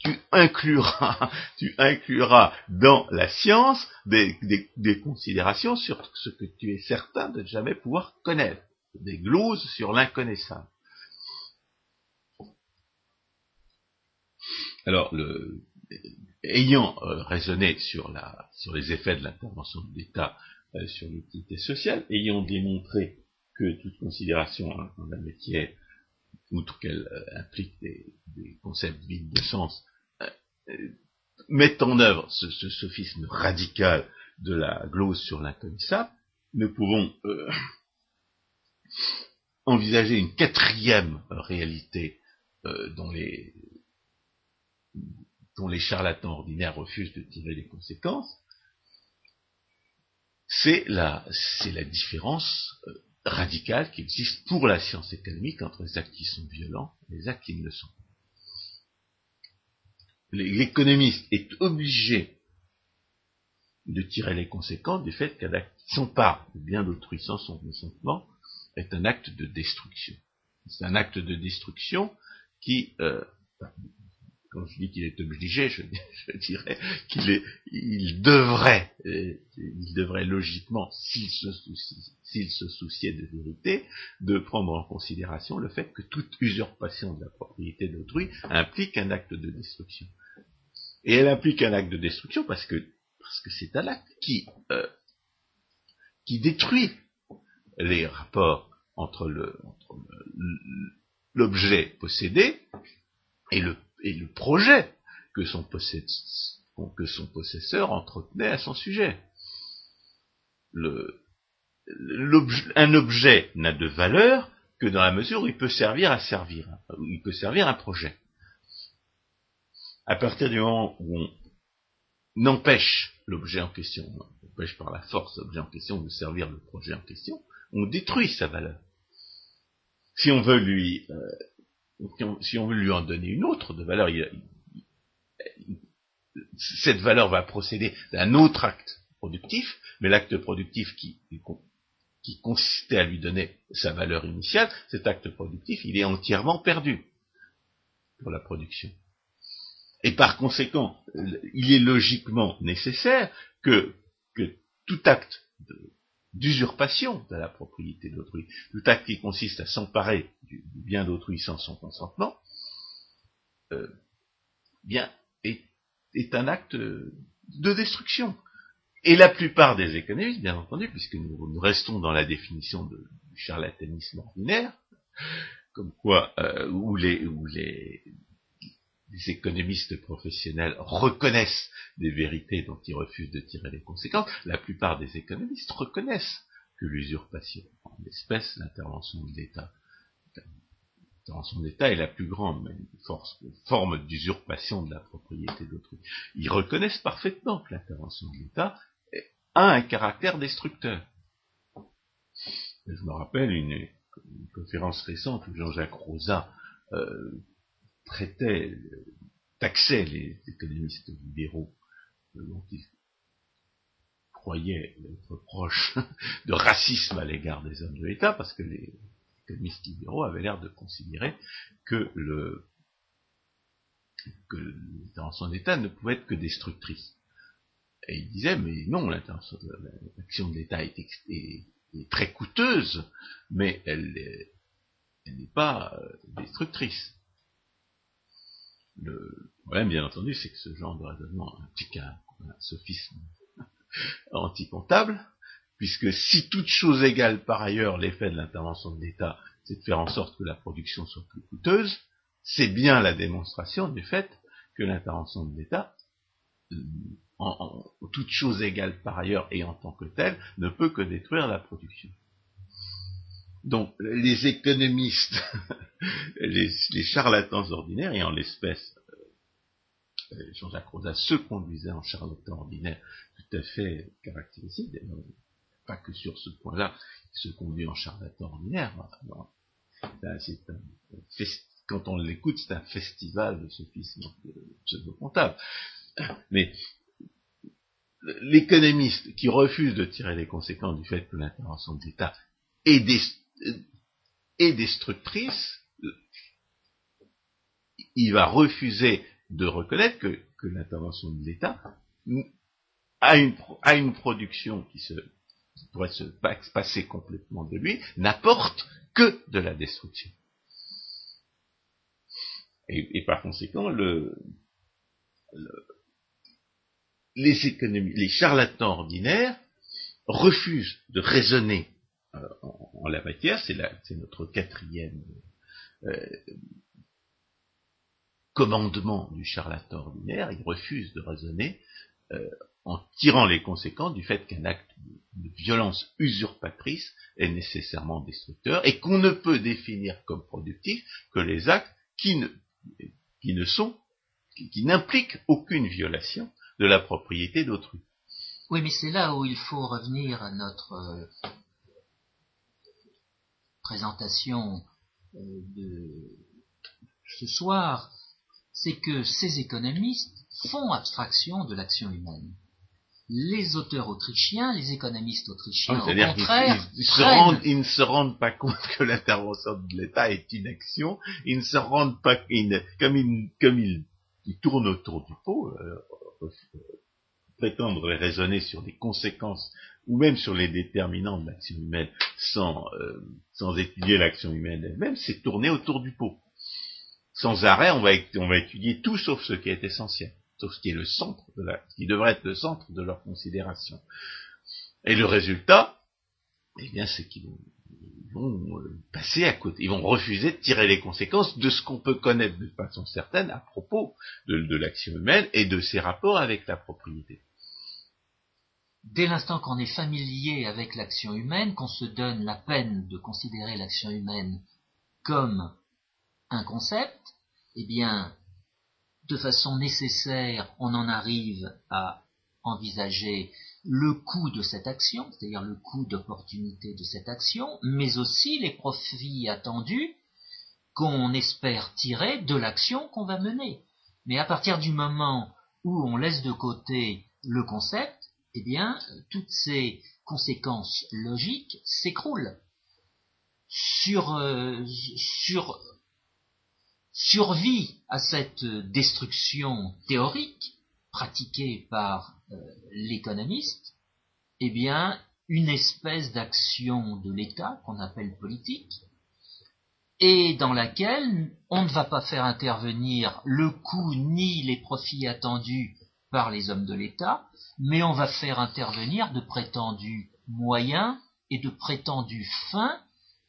tu incluras, tu incluras dans la science des, considérations sur ce que tu es certain de ne jamais pouvoir connaître, des gloses sur l'inconnaissable. Alors, le, ayant euh, raisonné sur, les effets de l'intervention de l'État euh, sur l'utilité sociale, ayant démontré que toute considération en la matière, outre qu'elle euh, implique des, concepts vides de sens, euh, euh, met en œuvre ce, sophisme radical de la glose sur l'inconnaissable, nous pouvons envisager une quatrième réalité dont les charlatans ordinaires refusent de tirer les conséquences, c'est la différence radical qui existe pour la science économique entre les actes qui sont violents et les actes qui ne le sont pas. L'économiste est obligé de tirer les conséquences du fait qu'un acte qui s'empare de bien d'autrui sans son consentement est un acte de destruction. C'est un acte de destruction qui, euh, quand je dis qu'il est obligé, je, dirais qu'il il devrait, il devrait logiquement, s'il se, s'il se souciait de vérité, de prendre en considération le fait que toute usurpation de la propriété d'autrui implique un acte de destruction. Et elle implique un acte de destruction parce que parce que c'est un acte qui euh, qui détruit les rapports entre l'objet possédé et le et le projet que son, que son possesseur entretenait à son sujet. Le, un objet n'a de valeur que dans la mesure où il peut servir à servir, où il peut servir un projet. À partir du moment où on empêche l'objet en question, on empêche par la force l'objet en question de servir le projet en question, on détruit sa valeur. Si on veut lui euh, si on veut lui en donner une autre de valeur, cette valeur va procéder d'un autre acte productif, mais l'acte productif qui, qui consistait à lui donner sa valeur initiale, cet acte productif, il est entièrement perdu pour la production. Et par conséquent, il est logiquement nécessaire que, tout acte d'usurpation de la propriété d'autrui, tout acte qui consiste à s'emparer du, bien d'autrui sans son consentement, euh, bien est, un acte de destruction. Et la plupart des économistes, bien entendu, puisque nous, restons dans la définition de, du charlatanisme ordinaire, comme quoi euh, où les, économistes professionnels reconnaissent des vérités dont ils refusent de tirer les conséquences, la plupart des économistes reconnaissent que l'usurpation, en espèce, l'intervention de l'État, l'intervention de l'État est la plus grande forme d'usurpation de la propriété d'autrui. Ils reconnaissent parfaitement que l'intervention de l'État a un caractère destructeur. je me rappelle une, conférence récente où Jean-Jacques Rosa euh, traitait, taxait les économistes libéraux dont il croyait être proche de racisme à l'égard des hommes de l'État, parce que les économistes libéraux avaient l'air de considérer que le que l'intervention d'État ne pouvait être que destructrice. Et il disait, mais non, l'action de l'État est, très coûteuse, mais elle n'est pas euh, destructrice. Le problème, bien entendu, c'est que ce genre de raisonnement implique un, sophisme anti-comptable, puisque si toute chose égale par ailleurs l'effet de l'intervention de l'État, c'est de faire en sorte que la production soit plus coûteuse, c'est bien la démonstration du fait que l'intervention de l'État, en, toute chose égale par ailleurs et en tant que telle, ne peut que détruire la production. Donc les économistes, les, charlatans ordinaires, et en l'espèce, euh, euh, Jean-Jacques Rosa se conduisait en charlatan ordinaire tout à fait caractéristique, pas que sur ce point-là, il se conduit en charlatan ordinaire. quand on l'écoute, c'est un festival de sophisme pseudo-comptable. Mais l'économiste qui refuse de tirer les conséquences du fait que l'intervention de l'État est, est destructrice, il va refuser de reconnaître que, l'intervention de l'État a une, une production qui, se, pourrait se passer complètement de lui, n'apporte que de la destruction. Et, par conséquent, le, les économies, les charlatans ordinaires refusent de raisonner euh, en, la matière, c'est notre quatrième euh, commandement du charlatan ordinaire, il refuse de raisonner euh, en tirant les conséquences du fait qu'un acte de violence usurpatrice est nécessairement destructeur et qu'on ne peut définir comme productif que les actes qui ne, qui ne sont, qui n'impliquent aucune violation de la propriété d'autrui. Oui, mais c'est là où il faut revenir à notre présentation euh, de ce soir, c'est que ces économistes font abstraction de l'action humaine. Les auteurs autrichiens, les économistes autrichiens, au contraire, ils, ne se rendent pas compte que l'intervention de l'État est une action, ils ne se rendent pas, comme, ils, comme ils, tournent autour du pot, euh, prétendre raisonner sur les conséquences ou même sur les déterminants de l'action humaine sans, euh, étudier l'action humaine elle-même, c'est tourner autour du pot. Sans arrêt, on va, on va étudier tout sauf ce qui est essentiel, sauf ce qui est le centre de la, ce qui devrait être le centre de leur considération. Et le résultat, eh bien, c'est qu'ils vont, euh, passer à côté, ils vont refuser de tirer les conséquences de ce qu'on peut connaître de façon certaine à propos de l'action humaine et de ses rapports avec la propriété. Dès l'instant qu'on est familier avec l'action humaine, qu'on se donne la peine de considérer l'action humaine comme un concept, eh bien, de façon nécessaire, on en arrive à envisager le coût de cette action, c'est-à-dire le coût d'opportunité de cette action, mais aussi les profits attendus qu'on espère tirer de l'action qu'on va mener. Mais à partir du moment où on laisse de côté le concept, eh bien, toutes ces conséquences logiques s'écroulent. Sur, euh, sur, survie à cette destruction théorique pratiquée par euh, l'économiste, eh bien, une espèce d'action de l'État qu'on appelle politique, et dans laquelle on ne va pas faire intervenir le coût ni les profits attendus par les hommes de l'État, mais on va faire intervenir de prétendus moyens et de prétendus fins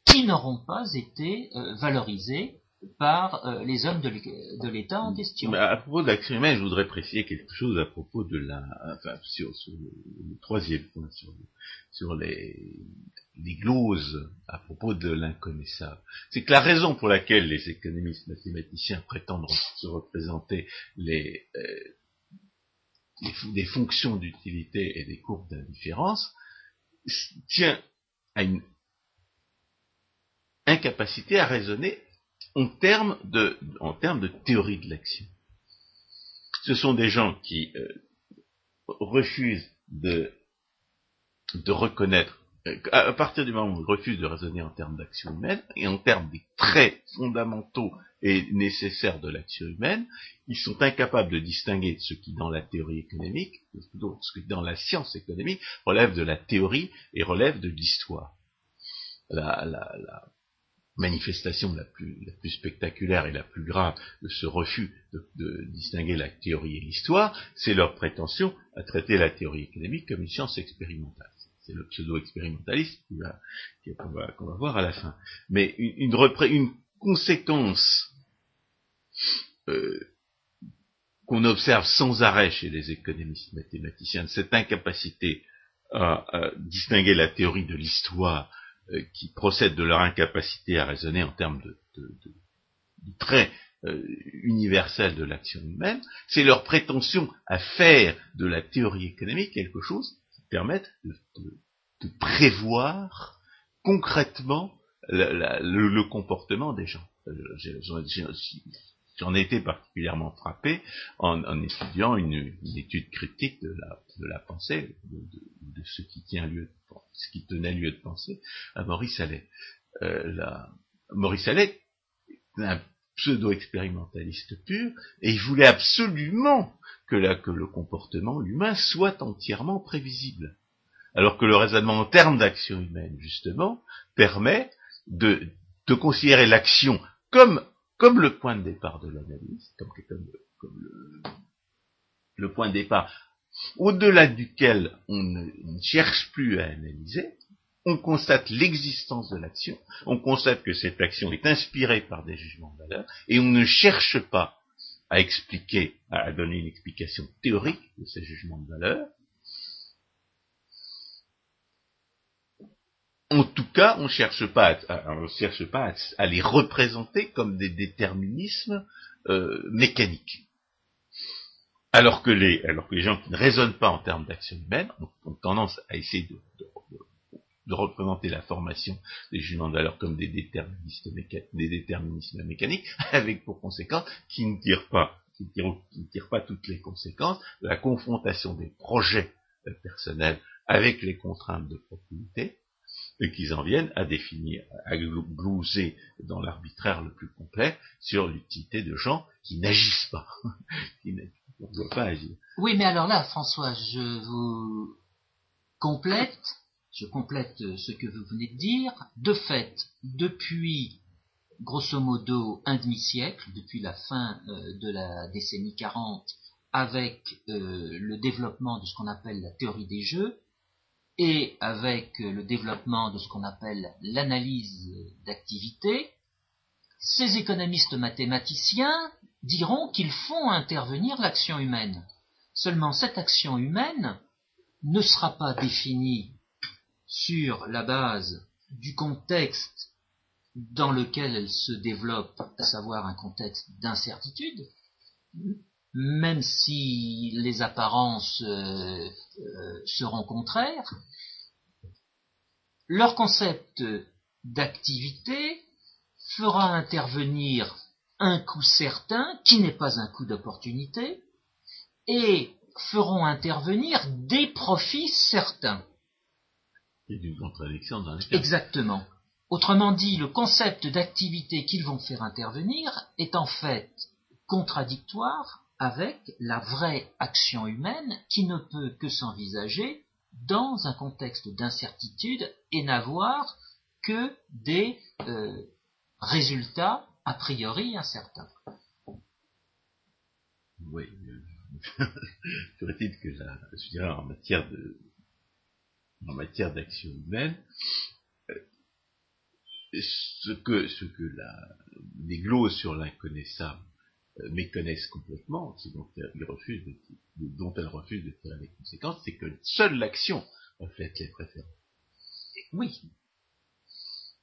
qui n'auront pas été euh, valorisés par euh, les hommes de l'État en question. à propos de humaine, je voudrais préciser quelque chose à propos de la, enfin, sur, le, troisième point, sur, les, les gloses à propos de l'inconnaissable. C'est que la raison pour laquelle les économistes mathématiciens prétendent se représenter les, euh, des, fonctions d'utilité et des courbes d'indifférence tient à une incapacité à raisonner en termes de, en termes de théorie de l'action. Ce sont des gens qui euh, refusent de, de reconnaître à partir du moment où ils refusent de raisonner en termes d'action humaine et en termes des traits fondamentaux et nécessaires de l'action humaine, ils sont incapables de distinguer ce qui, dans la théorie économique, ce qui, dans la science économique, relève de la théorie et relève de l'histoire. La, la, la, manifestation la plus, la plus, spectaculaire et la plus grave de ce refus de, distinguer la théorie et l'histoire, c'est leur prétention à traiter la théorie économique comme une science expérimentale c'est le pseudo-expérimentaliste qu'on va, voir à la fin. Mais une, conséquence euh, qu'on observe sans arrêt chez les économistes mathématiciens cette incapacité à, distinguer la théorie de l'histoire euh, qui procède de leur incapacité à raisonner en termes de, traits euh, universels de l'action humaine, c'est leur prétention à faire de la théorie économique quelque chose permettent de, prévoir concrètement le, comportement des gens. J'en ai été particulièrement frappé en, étudiant une, étude critique de la, pensée, de, ce qui tient lieu, ce qui tenait lieu de pensée à Maurice Allais. Euh, Maurice Allais un pseudo-expérimentaliste pur, et il voulait absolument que, que le comportement humain soit entièrement prévisible. Alors que le raisonnement en termes d'action humaine, justement, permet de, de considérer l'action comme, comme le point de départ de l'analyse, comme, le, point de départ au-delà duquel on ne, on ne cherche plus à analyser, on constate l'existence de l'action, on constate que cette action est inspirée par des jugements de valeur, et on ne cherche pas à expliquer, à donner une explication théorique de ces jugements de valeur. En tout cas, on cherche pas, à, cherche pas à, les représenter comme des déterminismes euh, mécaniques. Alors que, les, alors que les gens qui ne raisonnent pas en termes d'action humaine ont, tendance à essayer de, de représenter la formation des jugements de valeur comme des, déterminismes mécaniques, avec pour conséquence qui ne tirent pas, qui ne tirent, pas toutes les conséquences de la confrontation des projets personnels avec les contraintes de propriété, et qu'ils en viennent à définir, à glouser dans l'arbitraire le plus complet sur l'utilité de gens qui n'agissent pas, qui ne doivent pas agir. Oui, mais alors là, François, je vous complète, je complète ce que vous venez de dire. De fait, depuis grosso modo un demi-siècle, depuis la fin euh, de la décennie 40, avec euh, le développement de ce qu'on appelle la théorie des jeux, et avec euh, le développement de ce qu'on appelle l'analyse d'activité, ces économistes mathématiciens diront qu'ils font intervenir l'action humaine. Seulement cette action humaine ne sera pas définie sur la base du contexte dans lequel elle se développe, à savoir un contexte d'incertitude, même si les apparences euh, euh, seront contraires, leur concept d'activité fera intervenir un coup certain qui n'est pas un coup d'opportunité et feront intervenir des profits certains. Et d'une contradiction dans les Exactement. Autrement dit, le concept d'activité qu'ils vont faire intervenir est en fait contradictoire avec la vraie action humaine qui ne peut que s'envisager dans un contexte d'incertitude et n'avoir que des euh, résultats a priori incertains. Oui, serait-il que je dirais, en matière de, en matière d'action humaine, ce que, ce que la, les sur l'inconnaissable euh, méconnaissent complètement, ce dont elles refusent de, dont elles refusent de tirer les conséquences, c'est que seule l'action reflète les préférences. Oui.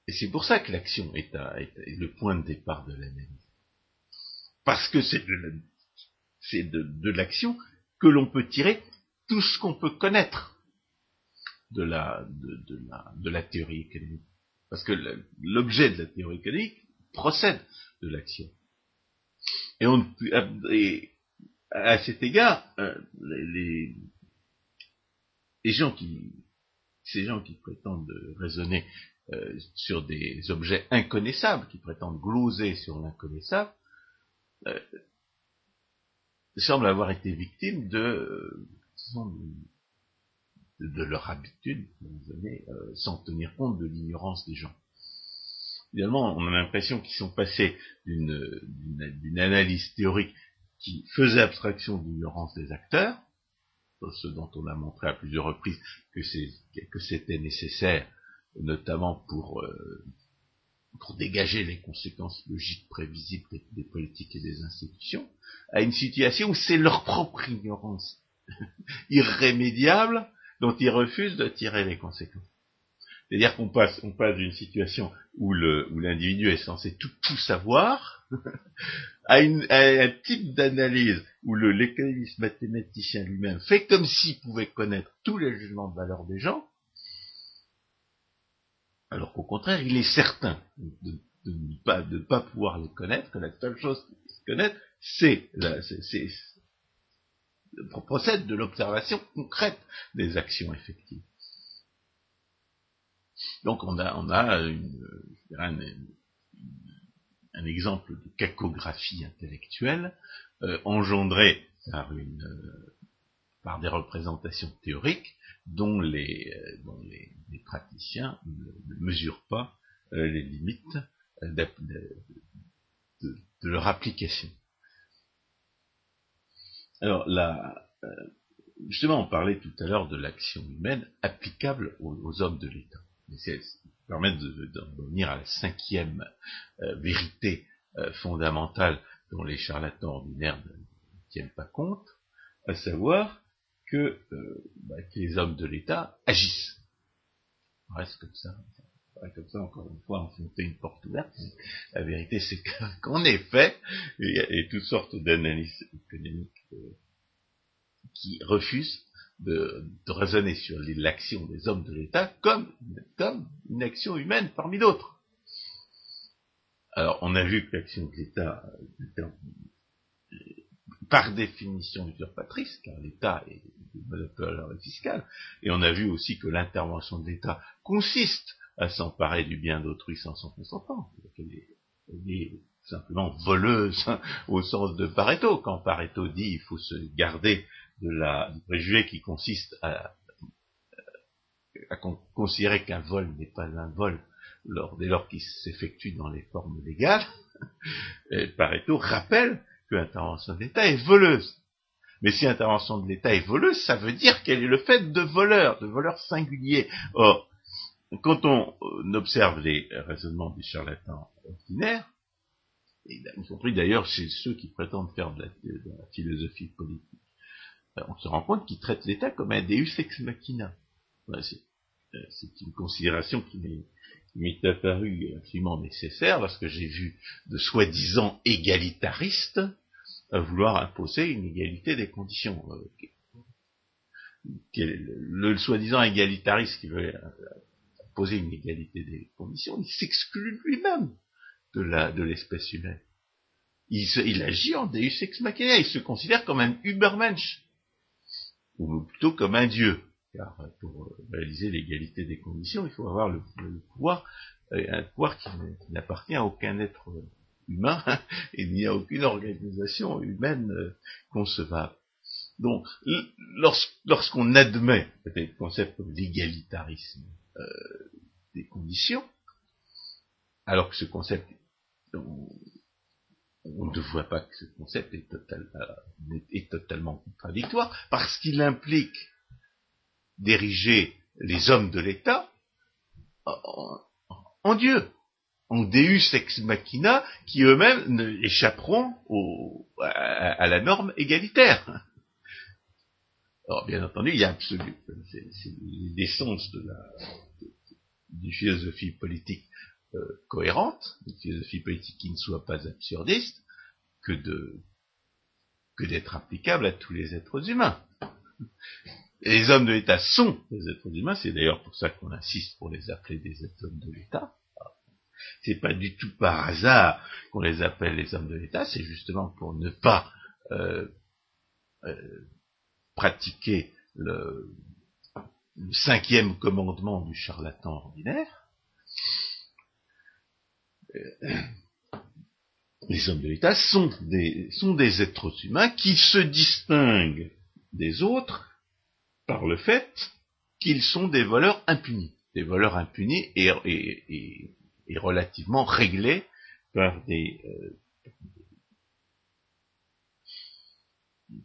Et c'est pour ça que l'action est, le point de départ de l'analyse. Parce que c'est de, de, l'action que l'on peut tirer tout ce qu'on peut connaître de la théorie économique. Parce que l'objet de la théorie économique procède de l'action. Et, on, à cet égard, euh, les, les, gens qui, ces gens qui prétendent raisonner euh, sur des objets inconnaissables, qui prétendent gloser sur l'inconnaissable, euh, semblent avoir été victimes de, de, leur habitude, euh, sans tenir compte de l'ignorance des gens. Évidemment, on a l'impression qu'ils sont passés d'une analyse théorique qui faisait abstraction de l'ignorance des acteurs, ce dont on a montré à plusieurs reprises que c'était nécessaire, notamment pour, euh, pour dégager les conséquences logiques prévisibles des, politiques et des institutions, à une situation où c'est leur propre ignorance irrémédiable dont ils refusent de tirer les conséquences. C'est-à-dire qu'on passe, d'une situation où l'individu est censé tout, tout savoir à, un type d'analyse où l'économiste mathématicien lui-même fait comme s'il pouvait connaître tous les jugements de valeur des gens, alors qu'au contraire, il est certain de, ne pas, de pas pouvoir les connaître, que la seule chose qu'il puisse connaître, c'est procède de l'observation concrète des actions effectives. Donc on a, on a un, exemple de cacographie intellectuelle euh, engendrée par, une, euh, par des représentations théoriques dont les, euh, dont les, praticiens ne, mesurent pas les limites de, leur application. Alors là, justement, on parlait tout à l'heure de l'action humaine applicable aux hommes de l'État c'est permettre de, revenir à la cinquième euh, vérité euh, fondamentale dont les charlatans ordinaires ne tiennent pas compte, à savoir que, euh, bah, les hommes de l'État agissent. reste comme ça. Comme ça, encore une fois, enfoncer une porte ouverte. La vérité, c'est qu'en effet, il y a toutes sortes d'analyses économiques qui refusent de, raisonner sur l'action des hommes de l'État comme, comme une action humaine parmi d'autres. Alors, on a vu que l'action de l'État, par définition usurpatrice, car l'État est monopole fiscal. Et on a vu aussi que l'intervention de l'État consiste à s'emparer du bien d'autrui sans son consentement. Elle est, simplement voleuse au sens de Pareto. Quand Pareto dit il faut se garder de la, du préjugé qui consiste à, à considérer qu'un vol n'est pas un vol lors, dès lors qu'il s'effectue dans les formes légales, Pareto rappelle que l'intervention de l'État est voleuse. Mais si l'intervention de l'État est voleuse, ça veut dire qu'elle est le fait de voleurs, de voleurs singuliers. Or, quand on observe les raisonnements du charlatan ordinaire, y compris d'ailleurs chez ceux qui prétendent faire de la, philosophie politique, on se rend compte qu'ils traitent l'État comme un deus ex machina. Euh, c'est une considération qui m'est apparue absolument nécessaire parce que j'ai vu de soi-disant égalitaristes vouloir imposer une égalité des conditions. Euh, le, soi-disant égalitariste qui veut imposer une égalité des conditions, il s'exclut lui-même de l'espèce humaine. Il, agit en Deus ex machina, il se considère comme un Übermensch, ou plutôt comme un dieu, car pour réaliser l'égalité des conditions, il faut avoir le, pouvoir, euh, un pouvoir qui n'appartient à aucun être humain, et n'y a aucune organisation humaine euh, concevable. Donc, lorsqu'on admet le concept de l'égalitarisme euh, des conditions, alors que ce concept, on, ne voit pas que ce concept est, euh, totalement contradictoire, parce qu'il implique d'ériger les hommes de l'État en Dieu en Deus ex machina qui eux-mêmes échapperont à, la norme égalitaire. Alors, bien entendu, il y a absolu, c'est l'essence de la philosophie politique euh, cohérente, une philosophie politique qui ne soit pas absurdiste, que de que d'être applicable à tous les êtres humains. Les hommes de l'État sont des êtres humains, c'est d'ailleurs pour ça qu'on insiste pour les appeler des hommes de l'État. C'est pas du tout par hasard qu'on les appelle les hommes de l'État, c'est justement pour ne pas euh, euh, pratiquer le, cinquième commandement du charlatan ordinaire. Euh, les hommes de l'État sont des, êtres humains qui se distinguent des autres par le fait qu'ils sont des voleurs impunis. Des voleurs impunis et, relativement réglé par des, euh,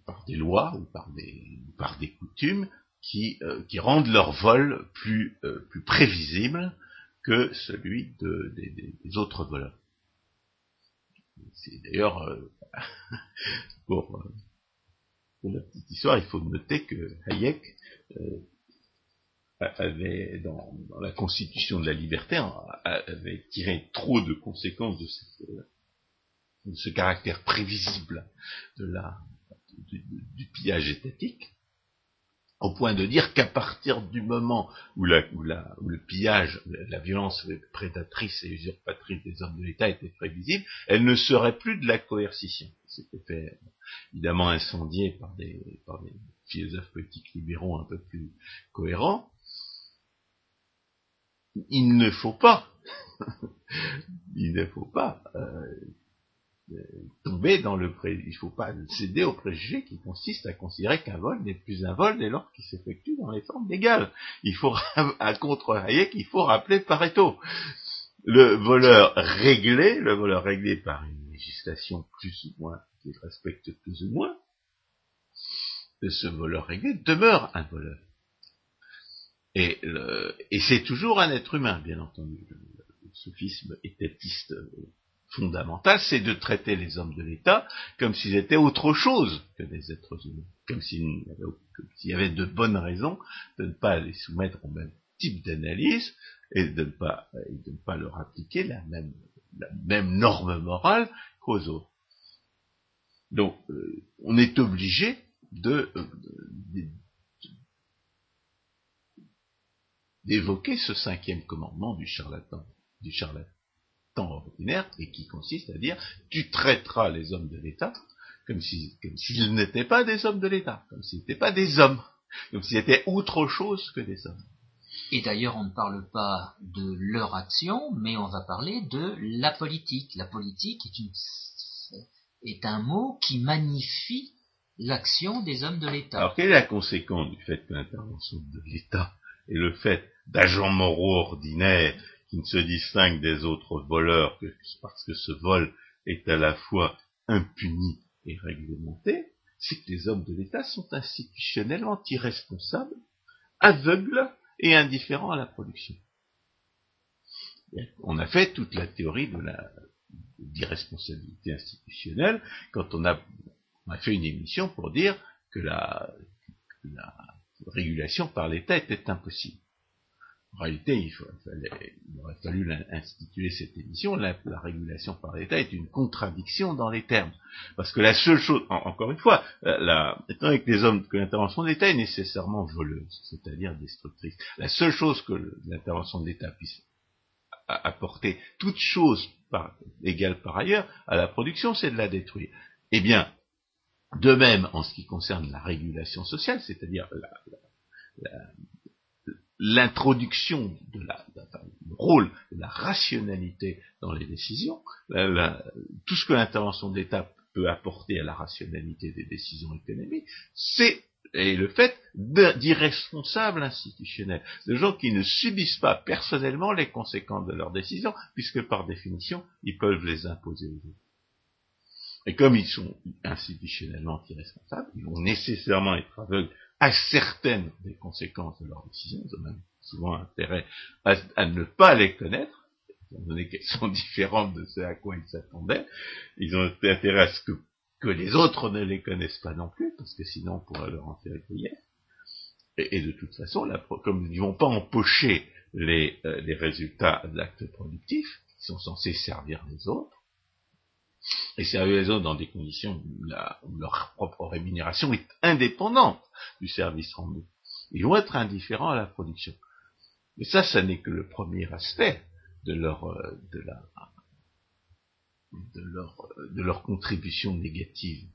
par des lois ou par des, coutumes qui, euh, qui rendent leur vol plus prévisible que celui de, des, autres voleurs. C'est d'ailleurs, pour, pour, la petite histoire, il faut noter que Hayek avait, dans, la constitution de la liberté, avait tiré trop de conséquences de, ce caractère prévisible du, pillage étatique, au point de dire qu'à partir du moment où, le pillage, la violence prédatrice et usurpatrice des hommes de l'État était prévisible, elle ne serait plus de la coercition. C'était fait évidemment incendié par des, par des philosophes politiques libéraux un peu plus cohérents, il ne faut pas, il ne faut pas euh, tomber dans le pré, il faut pas céder au préjugé qui consiste à considérer qu'un vol n'est plus un vol dès lors qu'il s'effectue dans les formes légales. Il faut, à contre Hayek, il faut rappeler Pareto. Le voleur réglé, le voleur réglé par une législation plus ou moins, qui respecte plus ou moins, ce voleur réglé demeure un voleur. Et, c'est toujours un être humain, bien entendu. Le, sophisme étatiste fondamental, c'est de traiter les hommes de l'État comme s'ils étaient autre chose que des êtres humains, comme s'il y, avait de bonnes raisons de ne pas les soumettre au même type d'analyse et de ne pas, leur appliquer la même, norme morale qu'aux autres. Donc, euh, on est obligé euh, d'évoquer ce cinquième commandement du charlatan, du charlatan ordinaire, et qui consiste à dire tu traiteras les hommes de l'État comme s'ils n'étaient pas des hommes de l'État, comme s'ils n'étaient pas des hommes, Donc c'était autre chose que des hommes. Et d'ailleurs, on ne parle pas de leur action, mais on va parler de la politique. La politique est, une, est un mot qui magnifie l'action des hommes de l'État. Alors, quelle est la conséquence du fait que l'intervention de l'État est le fait d'agents moraux ordinaires ne se distinguent des autres voleurs que parce que ce vol est à la fois impuni et réglementé, c'est que les hommes de l'État sont institutionnellement irresponsables, aveugles et indifférents à la production. On a fait toute la théorie de d'irresponsabilité institutionnelle quand on a, fait une émission pour dire que la régulation par l'État était impossible. En réalité, il, aurait fallu instituer cette émission. La, régulation par l'État est une contradiction dans les termes. Parce que la seule chose, encore une fois, euh, la, étant avec les hommes, que l'intervention de l'État est nécessairement voleuse, c'est-à-dire destructrice. La seule chose que l'intervention de l'État puisse apporter, toute chose par, égale par ailleurs, à la production, c'est de la détruire. Eh bien, de même, en ce qui concerne la régulation sociale, c'est-à-dire la, la, l'introduction de la, le rôle de la rationalité dans les décisions, tout ce que l'intervention de l'État peut apporter à la rationalité des décisions économiques, c'est et le fait d'irresponsables institutionnels, de gens qui ne subissent pas personnellement les conséquences de leurs décisions, puisque par définition, ils peuvent les imposer aux autres. Et comme ils sont institutionnellement irresponsables, ils vont nécessairement être aveugles à certaines des conséquences de leurs décisions, ils ont même souvent intérêt à, ne pas les connaître, étant donné qu'elles sont différentes de ce à quoi ils s'attendaient, ils ont intérêt à ce que, les autres ne les connaissent pas non plus, parce que sinon on pourrait leur en faire griller. Et, de toute façon, comme ils ne vont pas empocher les, euh, résultats d'actes productifs, qui sont censés servir les autres, et servir les autres dans des conditions où, leur propre rémunération est indépendante du service rendu. Ils vont être indifférents à la production. Mais ça, ça n'est que le premier aspect de leur, euh, de leur, de leur contribution négative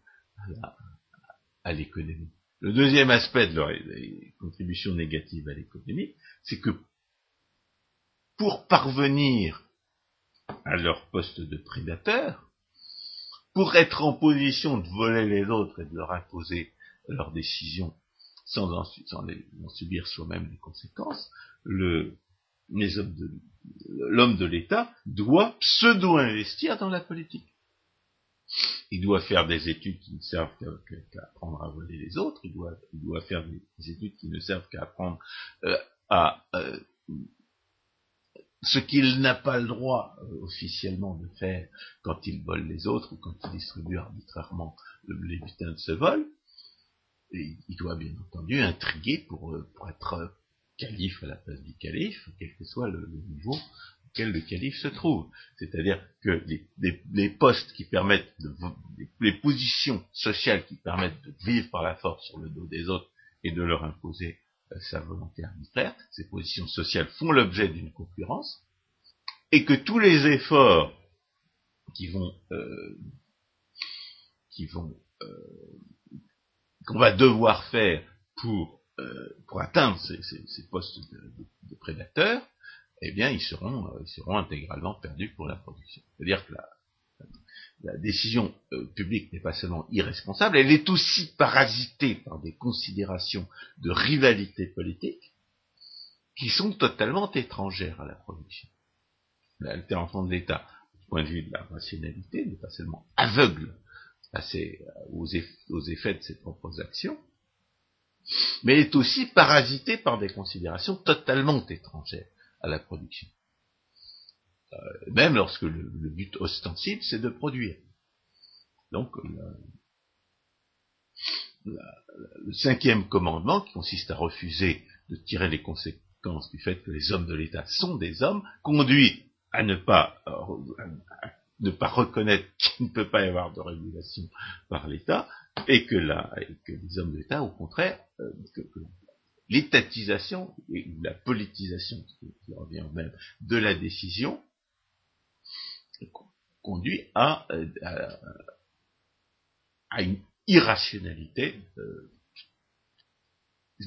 à l'économie. Le deuxième aspect de leur contribution négative à l'économie, c'est que pour parvenir à leur poste de prédateur, pour être en position de voler les autres et de leur imposer leurs décisions sans en, subir soi-même les conséquences, l'homme de, l'État doit pseudo-investir dans la politique. Il doit faire des études qui ne servent qu'à apprendre à voler les autres, il doit, faire des, études qui ne servent qu'à apprendre euh, à euh, ce qu'il n'a pas le droit euh, officiellement de faire quand il vole les autres ou quand il distribue arbitrairement les butins de ce vol. Et il doit bien entendu intriguer pour, euh, être euh, calife à la place du calife, quel que soit le, niveau auquel le calife se trouve. C'est-à-dire que les, postes qui permettent de, les positions sociales qui permettent de vivre par la force sur le dos des autres et de leur imposer sa volonté arbitraire, ces positions sociales font l'objet d'une concurrence, et que tous les efforts qui vont, euh, qui vont, euh, qu'on va devoir faire pour, euh, pour atteindre ces, postes de, prédateurs, eh bien, ils seront, ils seront intégralement perdus pour la production. C'est-à-dire que la, la décision euh, publique n'est pas seulement irresponsable, elle est aussi parasitée par des considérations de rivalité politique qui sont totalement étrangères à la production. L'alternative de l'État, du point de vue de la rationalité, n'est pas seulement aveugle aux, effets de ses propres actions, mais est aussi parasitée par des considérations totalement étrangères à la production. Euh, même lorsque le, but ostensible, c'est de produire. Donc, le cinquième commandement, qui consiste à refuser de tirer les conséquences du fait que les hommes de l'État sont des hommes, conduit à ne pas, ne pas reconnaître qu'il ne peut pas y avoir de régulation par l'État, et que, que les hommes de l'État, au contraire, euh, que, l'étatisation et la politisation, qui revient au même, de la décision, conduit à, euh, à, une irrationalité euh,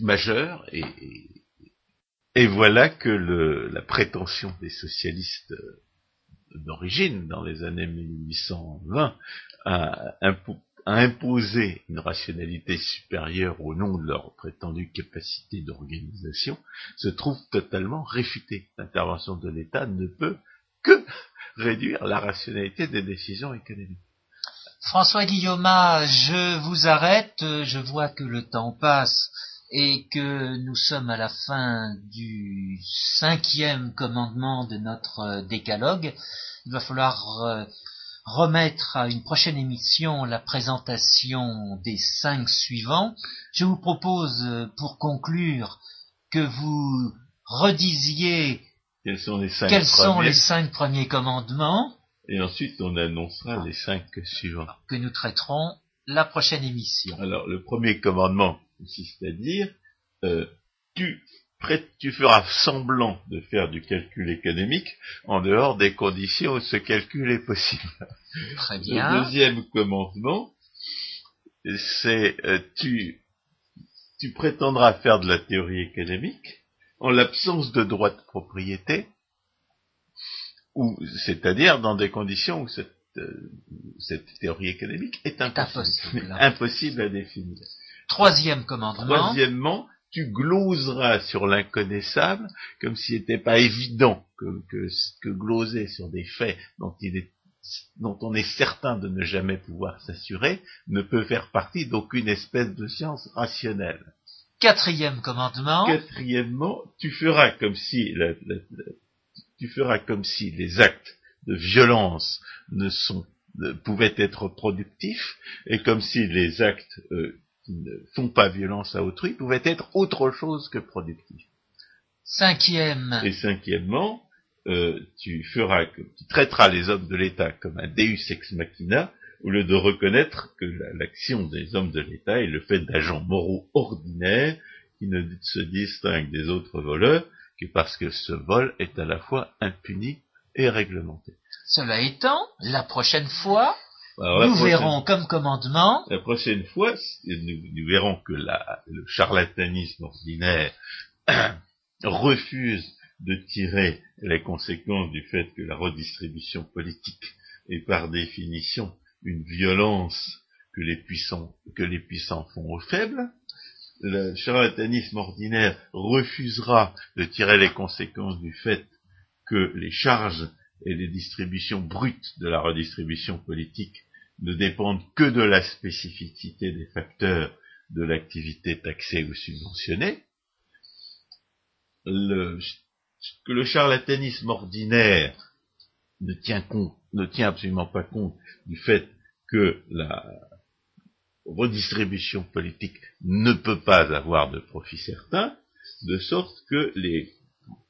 majeur et, et, voilà que le, la prétention des socialistes d'origine, dans les années 1820, à, imposer une rationalité supérieure au nom de leur prétendue capacité d'organisation, se trouve totalement réfutée. L'intervention de l'État ne peut que réduire la rationalité des décisions économiques. François Guillaume, je vous arrête, je vois que le temps passe et que nous sommes à la fin du cinquième commandement de notre décalogue. Il va falloir euh, remettre à une prochaine émission la présentation des cinq suivants. Je vous propose, euh, pour conclure, que vous redisiez quels sont les cinq, quels sont les cinq premiers commandements. Et ensuite, on annoncera les cinq suivants. Que nous traiterons la prochaine émission. Alors, le premier commandement consiste à dire, euh, tu tu feras semblant de faire du calcul économique en dehors des conditions où ce calcul est possible. Très bien. Le deuxième commandement, c'est euh, tu, tu prétendras faire de la théorie économique en l'absence de droit de propriété, ou c'est-à-dire dans des conditions où cette, euh, cette théorie économique est impossible, impossible à définir. Troisième commandement. Troisièmement, tu gloseras sur l'inconnaissable comme s'il n'était pas évident que, que, que gloser sur des faits dont, il est, dont on est certain de ne jamais pouvoir s'assurer ne peut faire partie d'aucune espèce de science rationnelle. Quatrième commandement. Quatrièmement, tu feras comme si tu feras comme si les actes de violence ne sont ne pouvaient être productifs et comme si les actes euh, qui ne font pas violence à autrui pouvaient être autre chose que productifs. Cinquième. Et cinquièmement, euh, tu feras, tu traiteras les hommes de l'État comme un Deus ex machina, au lieu de reconnaître que l'action des hommes de l'État est le fait d'agents moraux ordinaires qui ne se distinguent des autres voleurs que parce que ce vol est à la fois impuni et réglementé. Cela étant, la prochaine fois, nous verrons comme commandement. La prochaine fois, nous, verrons que le charlatanisme ordinaire refuse de tirer les conséquences du fait que la redistribution politique est par définition une violence que les puissants, que les puissants font aux faibles. Le charlatanisme ordinaire refusera de tirer les conséquences du fait que les charges et les distributions brutes de la redistribution politique ne dépendent que de la spécificité des facteurs de l'activité taxée ou subventionnée, le, que le charlatanisme ordinaire ne tient, compte, ne tient absolument pas compte du fait que la redistribution politique ne peut pas avoir de profit certain, de sorte que les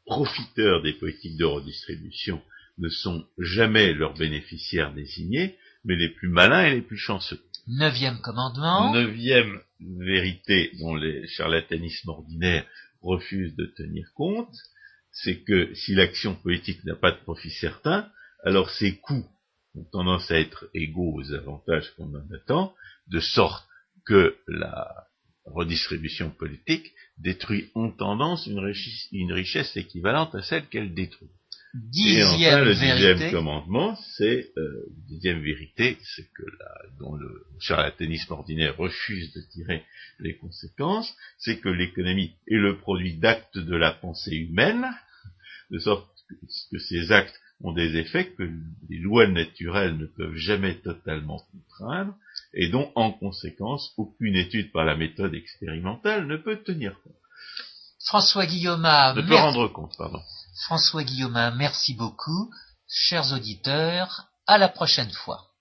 profiteurs des politiques de redistribution ne sont jamais leurs bénéficiaires désignés, mais les plus malins et les plus chanceux. Neuvième commandement. Neuvième vérité dont les charlatanismes ordinaires refusent de tenir compte, c'est que si l'action politique n'a pas de profit certain, alors ses coûts ont tendance à être égaux aux avantages qu'on en attend, de sorte que la redistribution politique détruit en tendance une richesse équivalente à celle qu'elle détruit. Dixième le dixième commandement, c'est euh, dixième vérité, c'est que la, dont le charlatanisme ordinaire refuse de tirer les conséquences, c'est que l'économie est le produit d'actes de la pensée humaine, de sorte que, ces actes ont des effets que les lois naturelles ne peuvent jamais totalement contraindre, et dont, en conséquence, aucune étude par la méthode expérimentale ne peut tenir compte. François Guillaume, ne peut rendre compte, pardon. François Guillaumin, merci beaucoup. Chers auditeurs, à la prochaine fois.